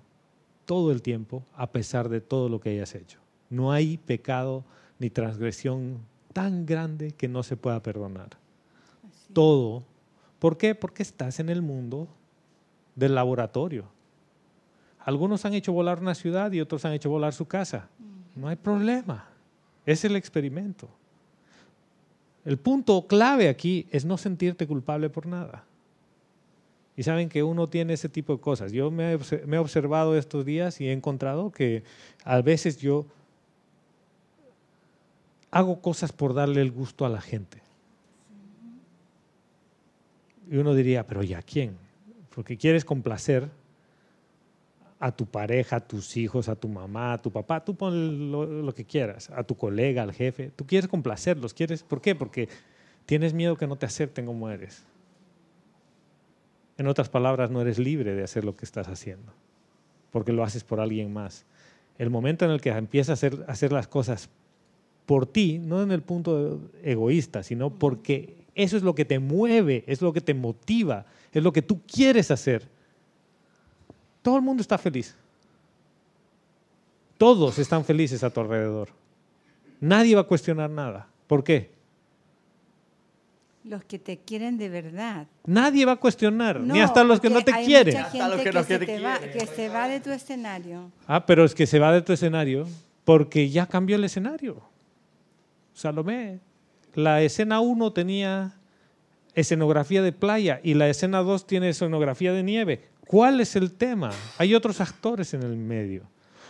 todo el tiempo a pesar de todo lo que hayas hecho. No hay pecado ni transgresión tan grande que no se pueda perdonar. Todo. ¿Por qué? Porque estás en el mundo del laboratorio. Algunos han hecho volar una ciudad y otros han hecho volar su casa. No hay problema. Es el experimento. El punto clave aquí es no sentirte culpable por nada. Y saben que uno tiene ese tipo de cosas. Yo me he observado estos días y he encontrado que a veces yo hago cosas por darle el gusto a la gente. Y uno diría, pero ¿y a quién? Porque quieres complacer a tu pareja, a tus hijos, a tu mamá, a tu papá, tú pon lo, que quieras, a tu colega, al jefe, tú quieres complacerlos, quieres, ¿por qué? Porque tienes miedo que no te acepten como eres. En otras palabras, no eres libre de hacer lo que estás haciendo, porque lo haces por alguien más. El momento en el que empiezas a hacer, hacer las cosas por ti, no en el punto egoísta, sino porque eso es lo que te mueve, es lo que te motiva, es lo que tú quieres hacer todo el mundo está feliz. Todos están felices a tu alrededor. Nadie va a cuestionar nada. ¿Por qué? Los que te quieren de verdad. Nadie va a cuestionar, ni hasta los que no te quieren. hasta los que, no se te va, que se va de tu escenario. Ah, pero es que se va de tu escenario porque ya cambió el escenario. Salomé, la escena 1 tenía escenografía de playa y la escena 2 tiene escenografía de nieve. ¿Cuál es el tema? Hay otros actores en el medio.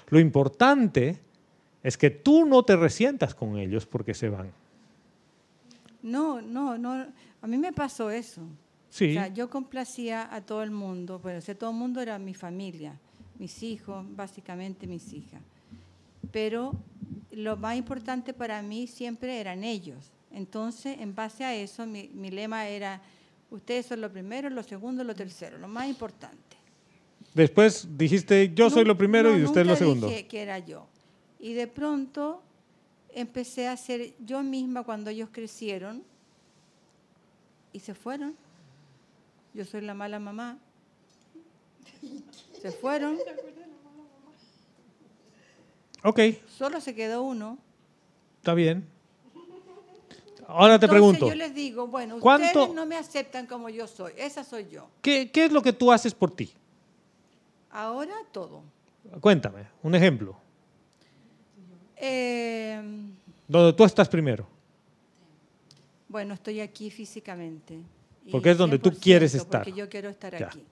Lo importante es que tú no te resientas con ellos porque se van. No, no, no. A mí me pasó eso. Sí. O sea, yo complacía a todo el mundo, pero o todo el mundo era mi familia, mis hijos, básicamente mis hijas. Pero lo más importante para mí siempre eran ellos. Entonces, en base a eso, mi, mi lema era, ustedes son lo primero, lo segundo, lo tercero, lo más importante. Después dijiste, yo soy lo primero y usted lo segundo. Dije que era yo. Y de pronto empecé a ser yo misma cuando ellos crecieron y se fueron. Yo soy la mala mamá. Se fueron. Ok. Solo se quedó uno. Está bien. Ahora te pregunto. Yo les digo, bueno, ustedes no me aceptan como yo soy. Esa soy yo. ¿Qué, ¿Qué es lo que tú haces por ti? Ahora todo. Cuéntame, un ejemplo. Eh, donde tú estás primero. Bueno, estoy aquí físicamente. Porque es donde tú quieres estar. Porque yo quiero estar aquí,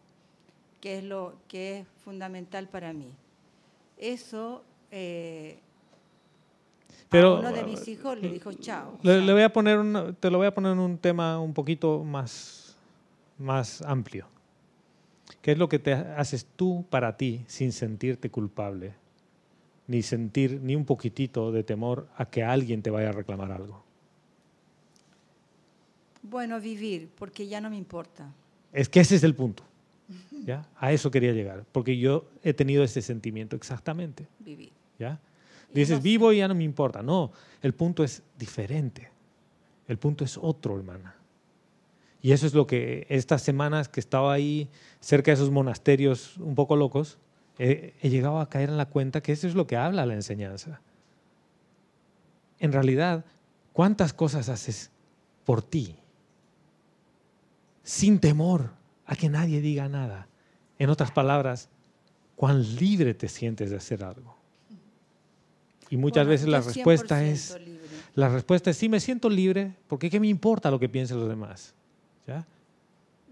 que es lo que es fundamental para mí. Eso, eh, Pero, a uno de mis hijos le dijo chao. Le, voy a poner te lo voy a poner en un tema un poquito más, más amplio. ¿Qué es lo que te haces tú para ti sin sentirte culpable? Ni sentir ni un poquitito de temor a que alguien te vaya a reclamar algo. Bueno, vivir, porque ya no me importa. Es que ese es el punto. ¿ya? A eso quería llegar, porque yo he tenido ese sentimiento exactamente. Vivir. ¿ya? Dices, vivo y ya no me importa. No, el punto es diferente. El punto es otro, hermana. Y eso es lo que estas semanas que estaba ahí cerca de esos monasterios un poco locos, he, llegado a caer en la cuenta que eso es lo que habla la enseñanza. En realidad, ¿cuántas cosas haces por ti? Sin temor a que nadie diga nada. En otras palabras, cuán libre te sientes de hacer algo. Y muchas veces la respuesta es, la respuesta es sí me siento libre, porque ¿qué me importa lo que piensen los demás?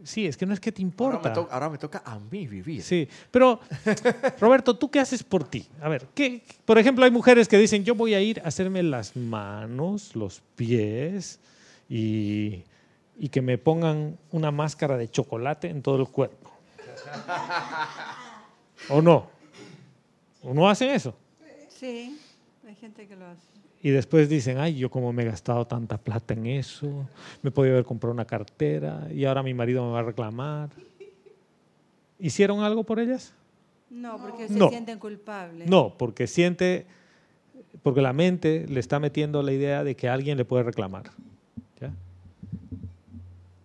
Sí, es que no es que te importa. Ahora me, toca a mí vivir. Sí, pero Roberto, ¿tú qué haces por ti? A ver, ¿qué, por ejemplo, hay mujeres que dicen, yo voy a ir a hacerme las manos, los pies y y que me pongan una máscara de chocolate en todo el cuerpo. ¿O no? ¿O no hacen eso? Sí, hay gente que lo hace. Y después dicen, ay, yo como me he gastado tanta plata en eso, me podía haber comprado una cartera y ahora mi marido me va a reclamar. ¿Hicieron algo por ellas? No, porque se No. sienten culpables. No, porque siente, porque la mente le está metiendo la idea de que alguien le puede reclamar. ¿ya?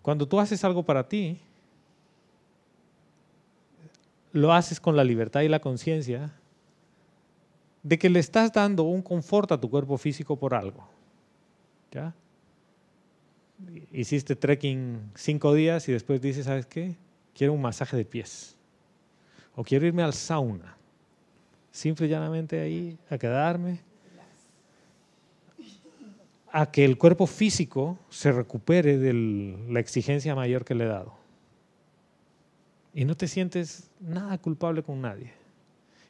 Cuando tú haces algo para ti, lo haces con la libertad y la conciencia de que le estás dando un confort a tu cuerpo físico por algo. ¿ya? Hiciste trekking cinco días y después dices, ¿sabes qué? Quiero un masaje de pies. O quiero irme al sauna simple y llanamente ahí a quedarme, a que el cuerpo físico se recupere de la exigencia mayor que le he dado. Y no te sientes nada culpable con nadie.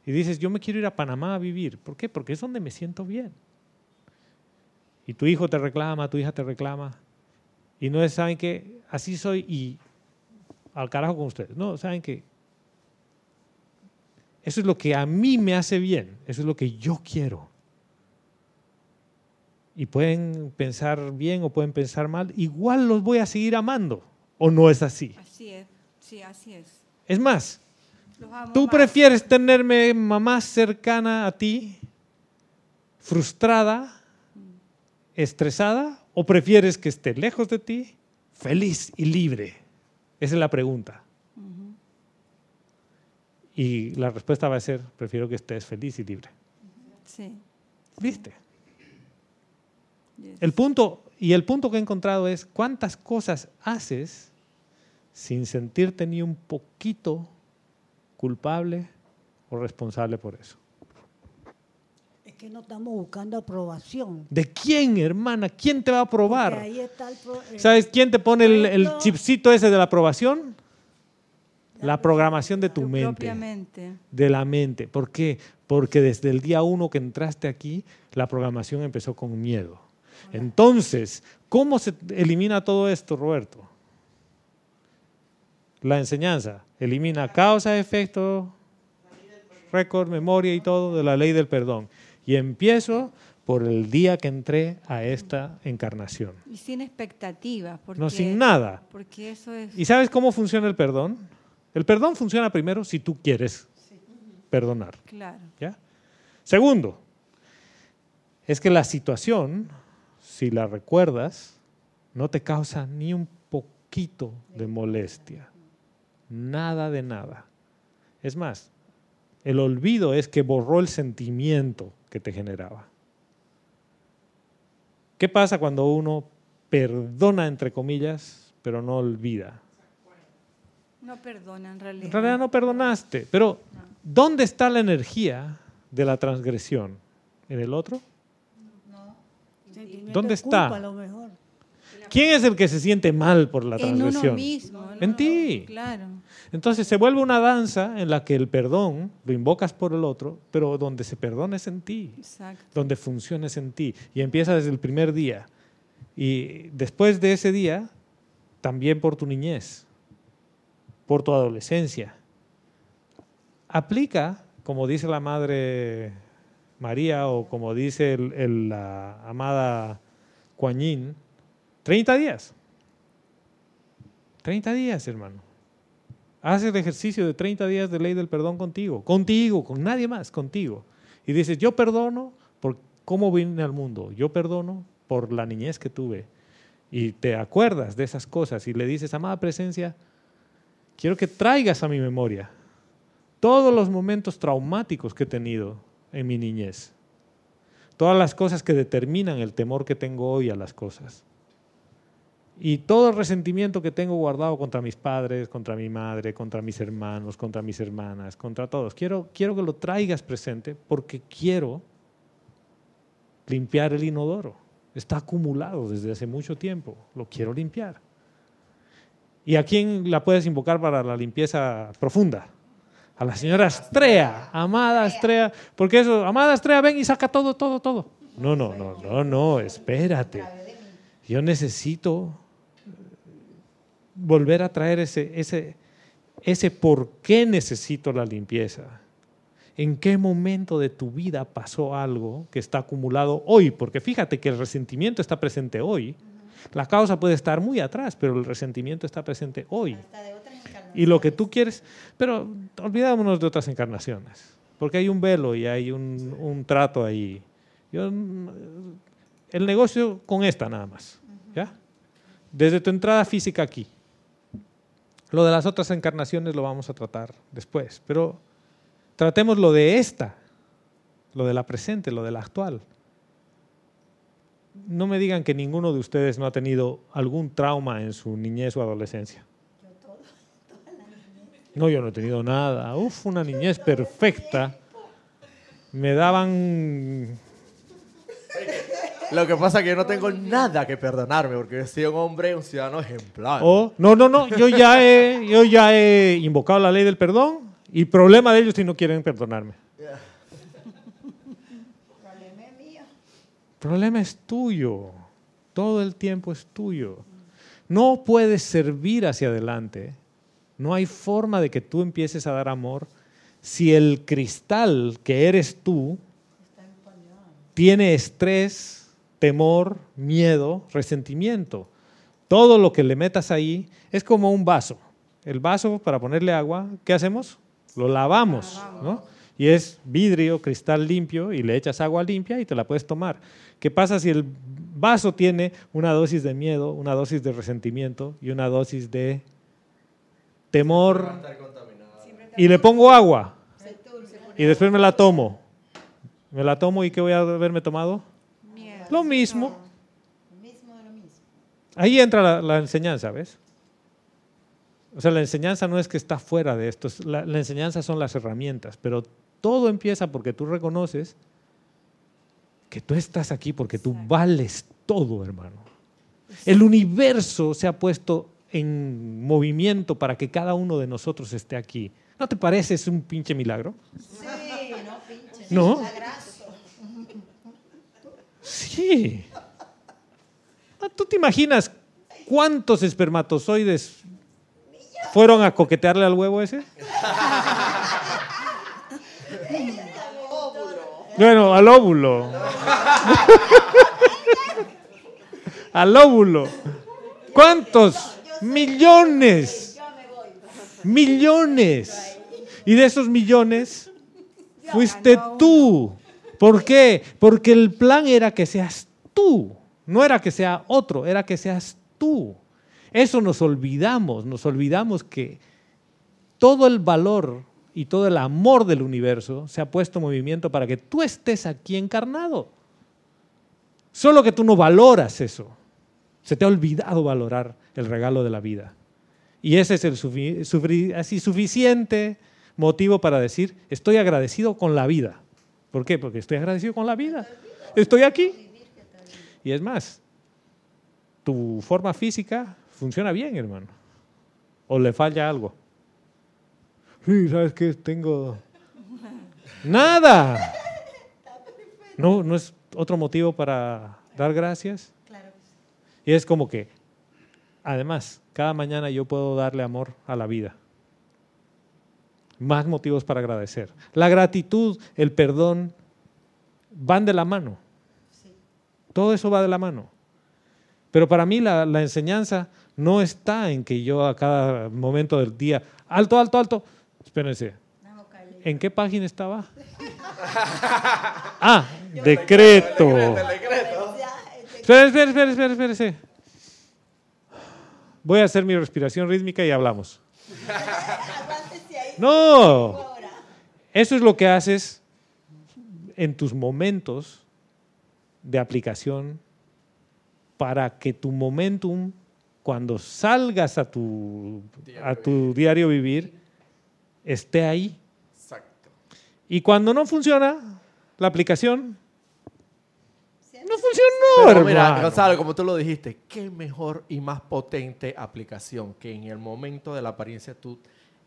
Y dices, yo me quiero ir a Panamá a vivir. ¿Por qué? Porque es donde me siento bien. Y tu hijo te reclama, tu hija te reclama. Y no es, ¿saben qué? Así soy y al carajo con ustedes. No, ¿saben qué? Eso es lo que a mí me hace bien, eso es lo que yo quiero. Y pueden pensar bien o pueden pensar mal, igual los voy a seguir amando. ¿O no es así? Así es, sí, así es. Es más, ¿tú prefieres tenerme mamá cercana a ti, frustrada, estresada, o prefieres que esté lejos de ti, feliz y libre? Esa es la pregunta. Y la respuesta va a ser, prefiero que estés feliz y libre. Sí. ¿Viste? El punto, y el punto que he encontrado es cuántas cosas haces sin sentirte ni un poquito culpable o responsable por eso. Es que no estamos buscando aprobación. ¿De quién, hermana? ¿Quién te va a aprobar? ahí está el pro- el- ¿Sabes quién te pone el, chipcito ese de la aprobación? La programación de tu Tu mente. propia mente. De la mente. ¿Por qué? Porque desde el día uno que entraste aquí, la programación empezó con miedo. Entonces, ¿cómo se elimina todo esto, Roberto? La enseñanza. Elimina causa, efecto, récord, memoria y todo de la ley del perdón. Y empiezo por el día que entré a esta encarnación. Y sin expectativas. Porque, No sin nada. Porque eso es. ¿Y sabes cómo funciona el perdón? El perdón funciona primero si tú quieres perdonar. Claro. ¿ya? Segundo, es que la situación, si la recuerdas, no te causa ni un poquito de molestia. Nada de nada. Es más, el olvido es que borró el sentimiento que te generaba. ¿Qué pasa cuando uno perdona, entre comillas, pero no olvida? No perdona en realidad. En realidad no perdonaste, pero ¿dónde está la energía de la transgresión? ¿En el otro? sentimiento ¿Dónde culpa, está? a lo mejor. ¿Quién es el que se siente mal por la En uno transgresión? mismo. En ti. Claro. Entonces se vuelve una danza en la que el perdón lo invocas por el otro, pero donde se perdona es en ti, Exacto. donde funciona es en ti. Y empieza desde el primer día. Y después de ese día, también por tu niñez, por tu adolescencia. Aplica, como dice la Madre María o como dice el- el- la amada Kuan Yin, 30 días. 30 días, hermano. Haz el ejercicio de 30 días de ley del perdón contigo, contigo, con nadie más, contigo. Y dices, yo perdono por cómo vine al mundo, yo perdono por la niñez que tuve. Y te acuerdas de esas cosas y le dices, amada presencia, quiero que traigas a mi memoria todos los momentos traumáticos que he tenido en mi niñez. Todas las cosas que determinan el temor que tengo hoy a las cosas. Y todo el resentimiento que tengo guardado contra mis padres, contra mi madre, contra mis hermanos, contra mis hermanas, contra todos. Quiero, quiero que lo traigas presente porque quiero limpiar el inodoro. Está acumulado desde hace mucho tiempo. Lo quiero limpiar. ¿Y a quién la puedes invocar para la limpieza profunda? A la señora Astrea, amada Astrea, porque eso, amada Astrea, ven y saca todo, todo, todo. No, no, no, no, no, espérate. Yo necesito volver a traer ese, ese, ese por qué necesito la limpieza. ¿En qué momento de tu vida pasó algo que está acumulado hoy? Porque fíjate que el resentimiento está presente hoy. La causa puede estar muy atrás, pero el resentimiento está presente hoy. Y lo que tú quieres, pero olvidámonos de otras encarnaciones, porque hay un velo y hay un, un trato ahí. Yo, el negocio con esta nada más, ¿ya? Desde tu entrada física aquí. Lo de las otras encarnaciones lo vamos a tratar después, pero tratemos lo de esta, lo de la presente, lo de la actual. No me digan que ninguno de ustedes no ha tenido algún trauma en su niñez o adolescencia. No, yo no he tenido nada. Uf, una niñez perfecta. Me daban lo que pasa es que yo no tengo nada que perdonarme porque yo soy un hombre, un ciudadano ejemplar. Oh, no, no, no, yo ya, he, yo ya he invocado la ley del perdón y problema de ellos si no quieren perdonarme. Problema es mío. Problema es tuyo. Todo el tiempo es tuyo. No puedes servir hacia adelante. No hay forma de que tú empieces a dar amor si el cristal que eres tú tiene estrés, temor, miedo, resentimiento. Todo lo que le metas ahí es como un vaso. El vaso para ponerle agua, ¿qué hacemos? Lo lavamos, ¿no? Y es vidrio, cristal limpio, y le echas agua limpia y te la puedes tomar. ¿Qué pasa si el vaso tiene una dosis de miedo, una dosis de resentimiento y una dosis de temor? Y le pongo agua y después me la tomo. Me la tomo y ¿qué voy a haberme tomado? Lo mismo. Ahí entra la, enseñanza, ¿ves? O sea, la enseñanza no es que está fuera de esto, la, enseñanza son las herramientas, pero todo empieza porque tú reconoces que tú estás aquí porque tú vales todo, hermano. El universo se ha puesto en movimiento para que cada uno de nosotros esté aquí. ¿No te parece es un pinche milagro? Sí, no pinche. ¿No? Sí. ¿Tú te imaginas cuántos espermatozoides fueron a coquetearle al huevo ese? Bueno, al óvulo. al óvulo. ¿Cuántos? Millones. Millones. Y de esos millones fuiste tú. ¿Por qué? Porque el plan era que seas tú, no era que sea otro, era que seas tú. Eso nos olvidamos, nos olvidamos que todo el valor y todo el amor del universo se ha puesto en movimiento para que tú estés aquí encarnado. Solo que tú no valoras eso. Se te ha olvidado valorar el regalo de la vida. Y ese es el así suficiente motivo para decir, estoy agradecido con la vida. ¿Por qué? Porque estoy agradecido con la vida. Estoy aquí. Y es más, tu forma física funciona bien, hermano. ¿O le falla algo? Sí, ¿sabes qué? Tengo... Nada. No, no es otro motivo para dar gracias. Y es como que, además, cada mañana yo puedo darle amor a la vida más motivos para agradecer. La gratitud, el perdón, van de la mano. Todo eso va de la mano. Pero para mí la, enseñanza no está en que yo a cada momento del día, alto, alto, alto, espérense, ¿en qué página estaba? ah, decreto. Espera, espera, espera, espera, espera. Voy a hacer mi respiración rítmica y hablamos. No. Eso es lo que haces en tus momentos de aplicación para que tu momentum, cuando salgas a tu, a tu diario vivir, esté ahí. Exacto. Y cuando no funciona la aplicación, no funcionó, Pero Mira, Gonzalo, como tú lo dijiste, qué mejor y más potente aplicación que en el momento de la apariencia tú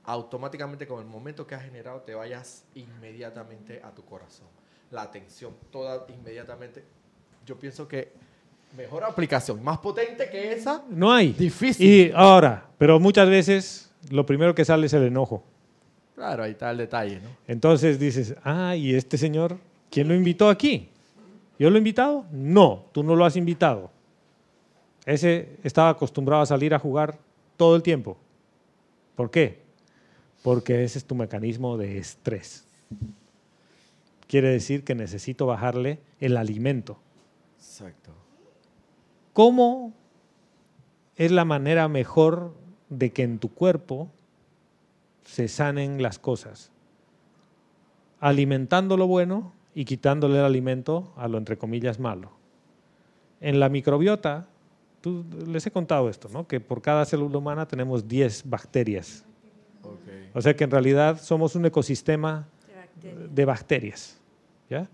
automáticamente con el momento que has generado te vayas inmediatamente a tu corazón. La atención, toda inmediatamente. Yo pienso que Mejor aplicación, más potente que esa. No hay. Difícil. Y ahora, pero muchas veces lo primero que sale es el enojo. Claro, ahí está el detalle, ¿no? Entonces dices, ah, ¿y este señor quién lo invitó aquí? ¿Yo lo he invitado? No, tú no lo has invitado. Ese estaba acostumbrado a salir a jugar todo el tiempo. ¿Por qué? Porque ese es tu mecanismo de estrés. Quiere decir que necesito bajarle el alimento. Exacto. ¿Cómo es la manera mejor de que en tu cuerpo se sanen las cosas? Alimentando lo bueno y quitándole el alimento a lo entre comillas malo. En la microbiota, tú, les he contado esto, ¿no? que por cada célula humana tenemos 10 bacterias. Okay. O sea que en realidad somos un ecosistema de bacterias. ¿ya?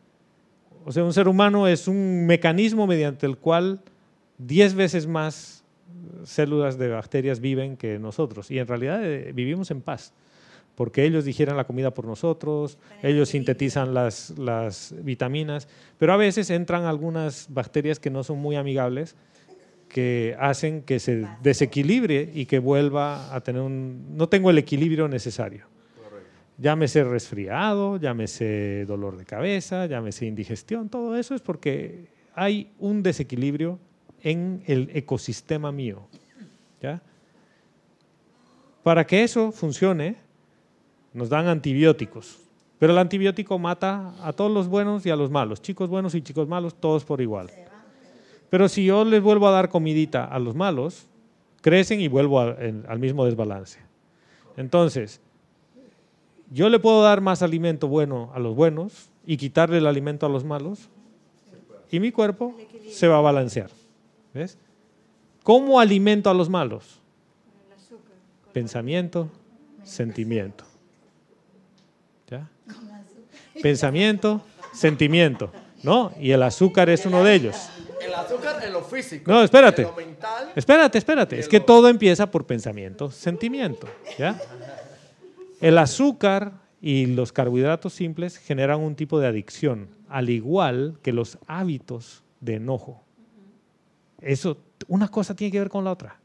O sea, un ser humano es un mecanismo mediante el cual 10 veces más células de bacterias viven que nosotros. Y en realidad eh, vivimos en paz porque ellos digieren la comida por nosotros, ellos sintetizan las, las, vitaminas, pero a veces entran algunas bacterias que no son muy amigables, que hacen que se desequilibre y que vuelva a tener un... No tengo el equilibrio necesario. Llámese resfriado, llámese dolor de cabeza, llámese indigestión, todo eso es porque hay un desequilibrio en el ecosistema mío. ¿ya? Para que eso funcione, nos dan antibióticos. Pero el antibiótico mata a todos los buenos y a los malos, chicos buenos y chicos malos, todos por igual. Pero si yo les vuelvo a dar comidita a los malos, crecen y vuelvo al mismo desbalance. Entonces, yo le puedo dar más alimento bueno a los buenos y quitarle el alimento a los malos y mi cuerpo se va a balancear. ¿Ves? ¿Cómo alimento a los malos? Pensamiento, sentimiento. Pensamiento, sentimiento, ¿no? Y el azúcar es uno de ellos. El azúcar en lo físico. No, espérate. En lo mental. Espérate, espérate. Es que todo empieza por pensamiento, sentimiento, ¿ya? El azúcar y los carbohidratos simples generan un tipo de adicción, al igual que los hábitos de enojo. Eso, una cosa tiene que ver con la otra.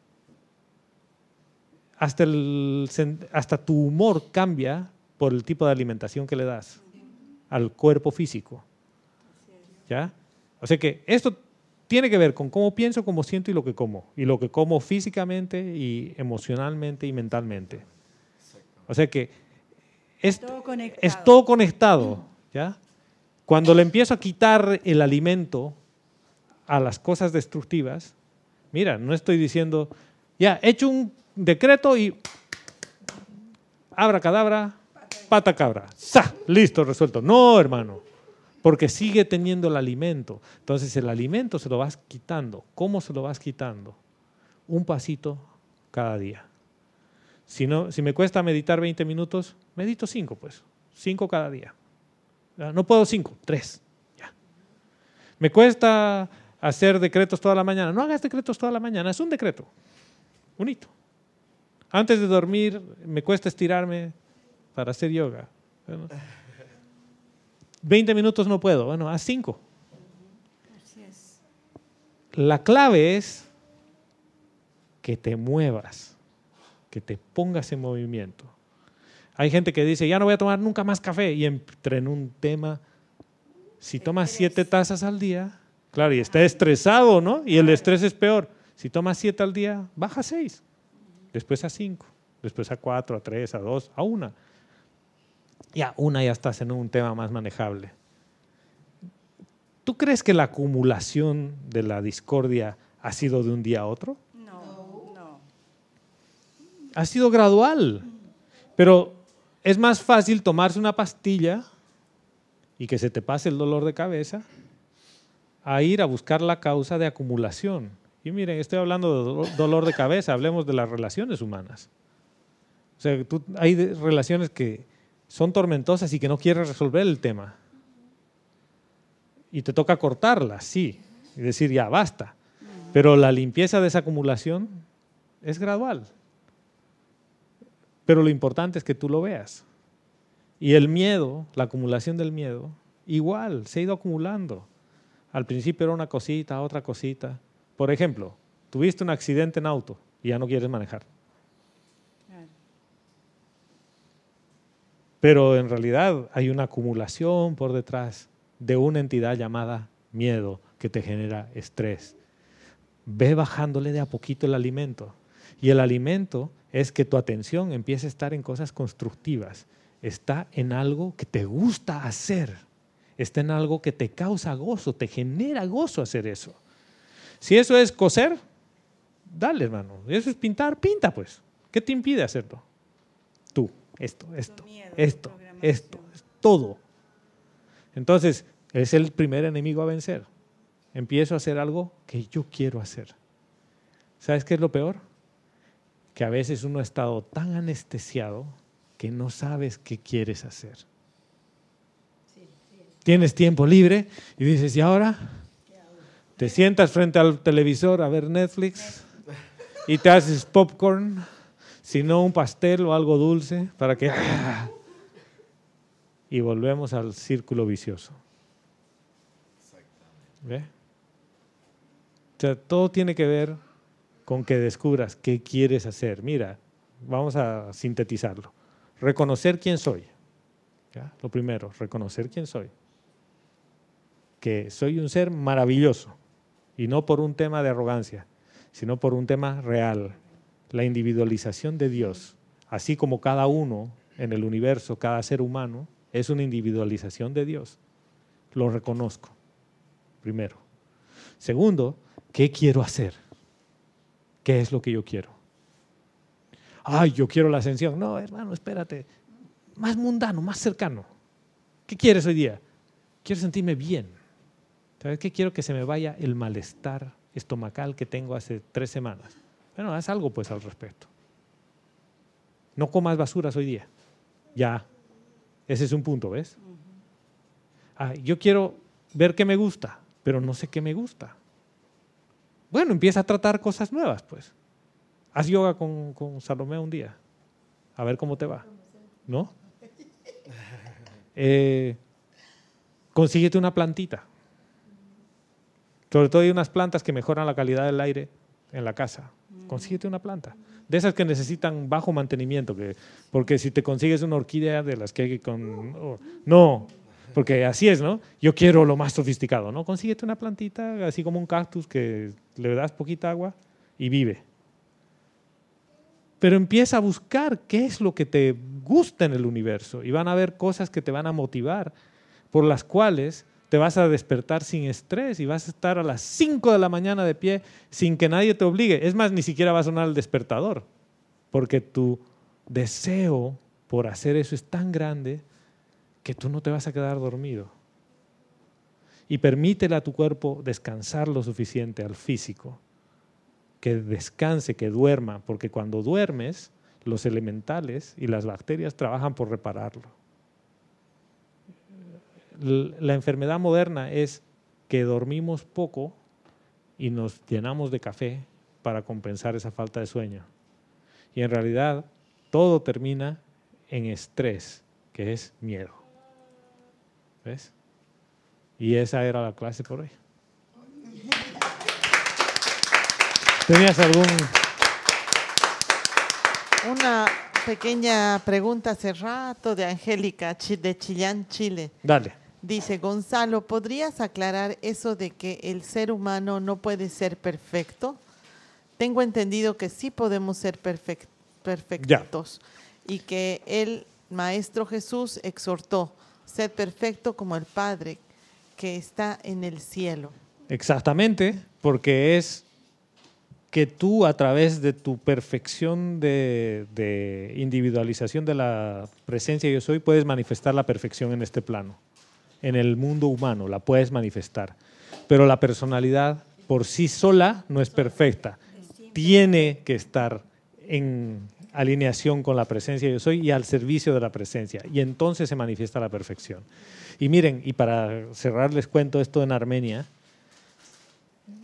Hasta, el, hasta tu humor cambia por el tipo de alimentación que le das al cuerpo físico. ¿Ya? O sea que esto tiene que ver con cómo pienso, cómo siento y lo que como. Y lo que como físicamente y emocionalmente y mentalmente. O sea que es todo conectado. Es todo conectado ¿ya? Cuando le empiezo a quitar el alimento a las cosas destructivas, mira, no estoy diciendo, ya, he hecho un decreto y abra cadabra, pata cabra, ¡sa! Listo, resuelto. No, hermano, porque sigue teniendo el alimento. Entonces el alimento se lo vas quitando. ¿Cómo se lo vas quitando? Un pasito cada día. Si, no, si me cuesta meditar 20 minutos, medito 5, pues. 5 cada día. No puedo 5, 3. Ya. Me cuesta hacer decretos toda la mañana. No hagas decretos toda la mañana, es un decreto. Un hito. Antes de dormir, me cuesta estirarme para hacer yoga. 20 minutos no puedo, bueno, haz 5. La clave es que te muevas, que te pongas en movimiento. Hay gente que dice, ya no voy a tomar nunca más café y entra en un tema, si tomas siete tazas al día, claro, y está estresado, ¿no? Y el estrés es peor. Si tomas siete al día, baja a seis, después a cinco, después a cuatro, a tres, a dos, a una ya una ya estás en un tema más manejable. ¿Tú crees que la acumulación de la discordia ha sido de un día a otro? No, no. Ha sido gradual, pero es más fácil tomarse una pastilla y que se te pase el dolor de cabeza a ir a buscar la causa de acumulación. Y miren, estoy hablando de dolor de cabeza, hablemos de las relaciones humanas. O sea, hay relaciones que son tormentosas y que no quieres resolver el tema. Y te toca cortarlas, sí, y decir ya basta. Pero la limpieza de esa acumulación es gradual. Pero lo importante es que tú lo veas. Y el miedo, la acumulación del miedo, igual, se ha ido acumulando. Al principio era una cosita, otra cosita. Por ejemplo, tuviste un accidente en auto y ya no quieres manejar. Pero en realidad hay una acumulación por detrás de una entidad llamada miedo que te genera estrés. Ve bajándole de a poquito el alimento. Y el alimento es que tu atención empiece a estar en cosas constructivas. Está en algo que te gusta hacer. Está en algo que te causa gozo, te genera gozo hacer eso. Si eso es coser, dale, hermano. Eso es pintar, pinta pues. ¿Qué te impide hacerlo? Esto, esto, esto, esto, todo. Entonces, es el primer enemigo a vencer. Empiezo a hacer algo que yo quiero hacer. ¿Sabes qué es lo peor? Que a veces uno ha estado tan anestesiado que no sabes qué quieres hacer. Tienes tiempo libre y dices, ¿y ahora? Te sientas frente al televisor a ver Netflix y te haces popcorn, si no un pastel o algo dulce para que... Y volvemos al círculo vicioso. ¿Ve? O sea, todo tiene que ver con que descubras qué quieres hacer. Mira, vamos a sintetizarlo. Reconocer quién soy. Lo primero, reconocer quién soy. Que soy un ser maravilloso y no por un tema de arrogancia, sino por un tema real, la individualización de Dios, así como cada uno en el universo, cada ser humano, es una individualización de Dios. Lo reconozco, primero. Segundo, ¿qué quiero hacer? ¿Qué es lo que yo quiero? Ay, yo quiero la ascensión. No, hermano, espérate. Más mundano, más cercano. ¿Qué quieres hoy día? Quiero sentirme bien. ¿Sabes qué? Quiero que se me vaya el malestar estomacal que tengo hace tres semanas. Bueno, haz algo pues al respecto. No comas basuras hoy día. Ya. Ese es un punto, ¿ves? Ah, yo quiero ver qué me gusta, pero no sé qué me gusta. Bueno, empieza a tratar cosas nuevas, pues. Haz yoga con, con Salomé un día. A ver cómo te va. ¿No? Eh, consíguete una plantita. Sobre todo hay unas plantas que mejoran la calidad del aire en la casa. Consíguete una planta. De esas que necesitan bajo mantenimiento, que, porque si te consigues una orquídea de las que hay con... No, porque así es, ¿no? Yo quiero lo más sofisticado, ¿no? Consíguete una plantita, así como un cactus que le das poquita agua y vive. Pero empieza a buscar qué es lo que te gusta en el universo y van a haber cosas que te van a motivar, por las cuales te vas a despertar sin estrés y vas a estar a las 5 de la mañana de pie sin que nadie te obligue. Es más, ni siquiera va a sonar el despertador, porque tu deseo por hacer eso es tan grande que tú no te vas a quedar dormido. Y permítele a tu cuerpo descansar lo suficiente al físico, que descanse, que duerma, porque cuando duermes, los elementales y las bacterias trabajan por repararlo la enfermedad moderna es que dormimos poco y nos llenamos de café para compensar esa falta de sueño. Y en realidad todo termina en estrés, que es miedo. ¿Ves? Y esa era la clase por hoy. ¿Tenías algún... Una pequeña pregunta hace rato de Angélica de Chillán, Chile. Dale. Dice Gonzalo, ¿podrías aclarar eso de que el ser humano no puede ser perfecto? Tengo entendido que sí podemos ser perfectos y que el Maestro Jesús exhortó, ser perfecto como el Padre que está en el cielo. Exactamente, porque es que tú a través de tu perfección de, de individualización de la presencia yo soy puedes manifestar la perfección en este plano en el mundo humano, la puedes manifestar. Pero la personalidad por sí sola no es perfecta. Tiene que estar en alineación con la presencia yo soy y al servicio de la presencia. Y entonces se manifiesta la perfección. Y miren, y para cerrar les cuento esto en Armenia,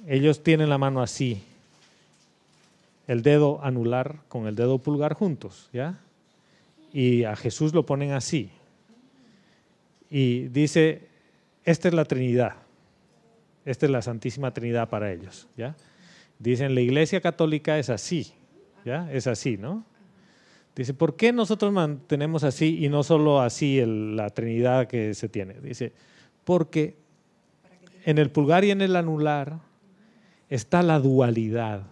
ellos tienen la mano así, el dedo anular con el dedo pulgar juntos, ¿ya? Y a Jesús lo ponen así, y dice, esta es la Trinidad. Esta es la Santísima Trinidad para ellos. ¿ya? Dicen, la Iglesia Católica es así. ¿ya? Es así, ¿no? Dice, ¿por qué nosotros mantenemos así y no solo así la Trinidad que se tiene? Dice, porque en el pulgar y en el anular está la dualidad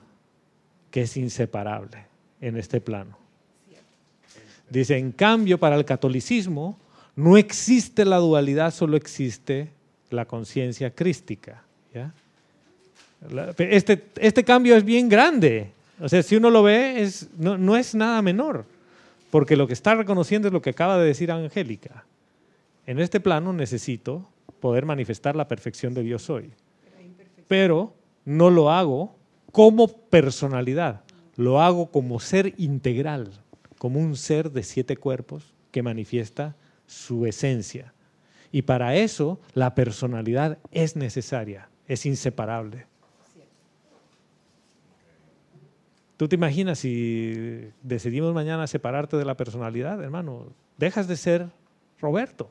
que es inseparable en este plano. Dice, en cambio, para el catolicismo no existe la dualidad, solo existe la conciencia crística. Este, este, cambio es bien grande. O sea, si uno lo ve, es, no, no es nada menor, porque lo que está reconociendo es lo que acaba de decir Angélica. En este plano necesito poder manifestar la perfección de Dios hoy. Pero no lo hago como personalidad, lo hago como ser integral, como un ser de siete cuerpos que manifiesta su esencia. Y para eso la personalidad es necesaria, es inseparable. ¿Tú te imaginas si decidimos mañana separarte de la personalidad, hermano? Dejas de ser Roberto.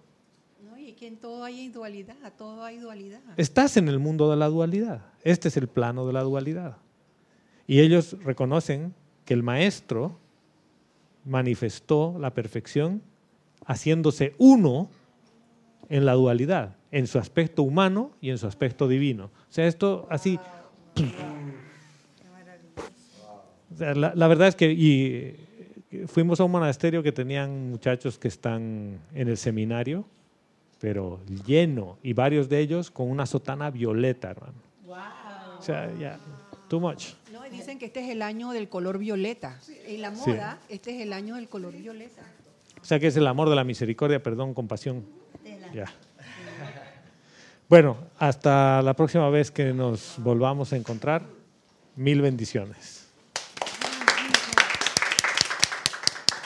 No, y que en todo hay dualidad, todo hay dualidad. Estás en el mundo de la dualidad. Este es el plano de la dualidad. Y ellos reconocen que el maestro manifestó la perfección haciéndose uno en la dualidad, en su aspecto humano y en su aspecto divino. O sea, esto así... La, verdad es que y, fuimos a un monasterio que tenían muchachos que están en el seminario, pero lleno, y varios de ellos con una sotana violeta, hermano. O sea, ya, too much. No, dicen que este es el año del color violeta. En la moda, este es el año del color violeta. O sea que es el amor de la misericordia, perdón, compasión. Ya. Bueno, hasta la próxima vez que nos volvamos a encontrar. Mil bendiciones.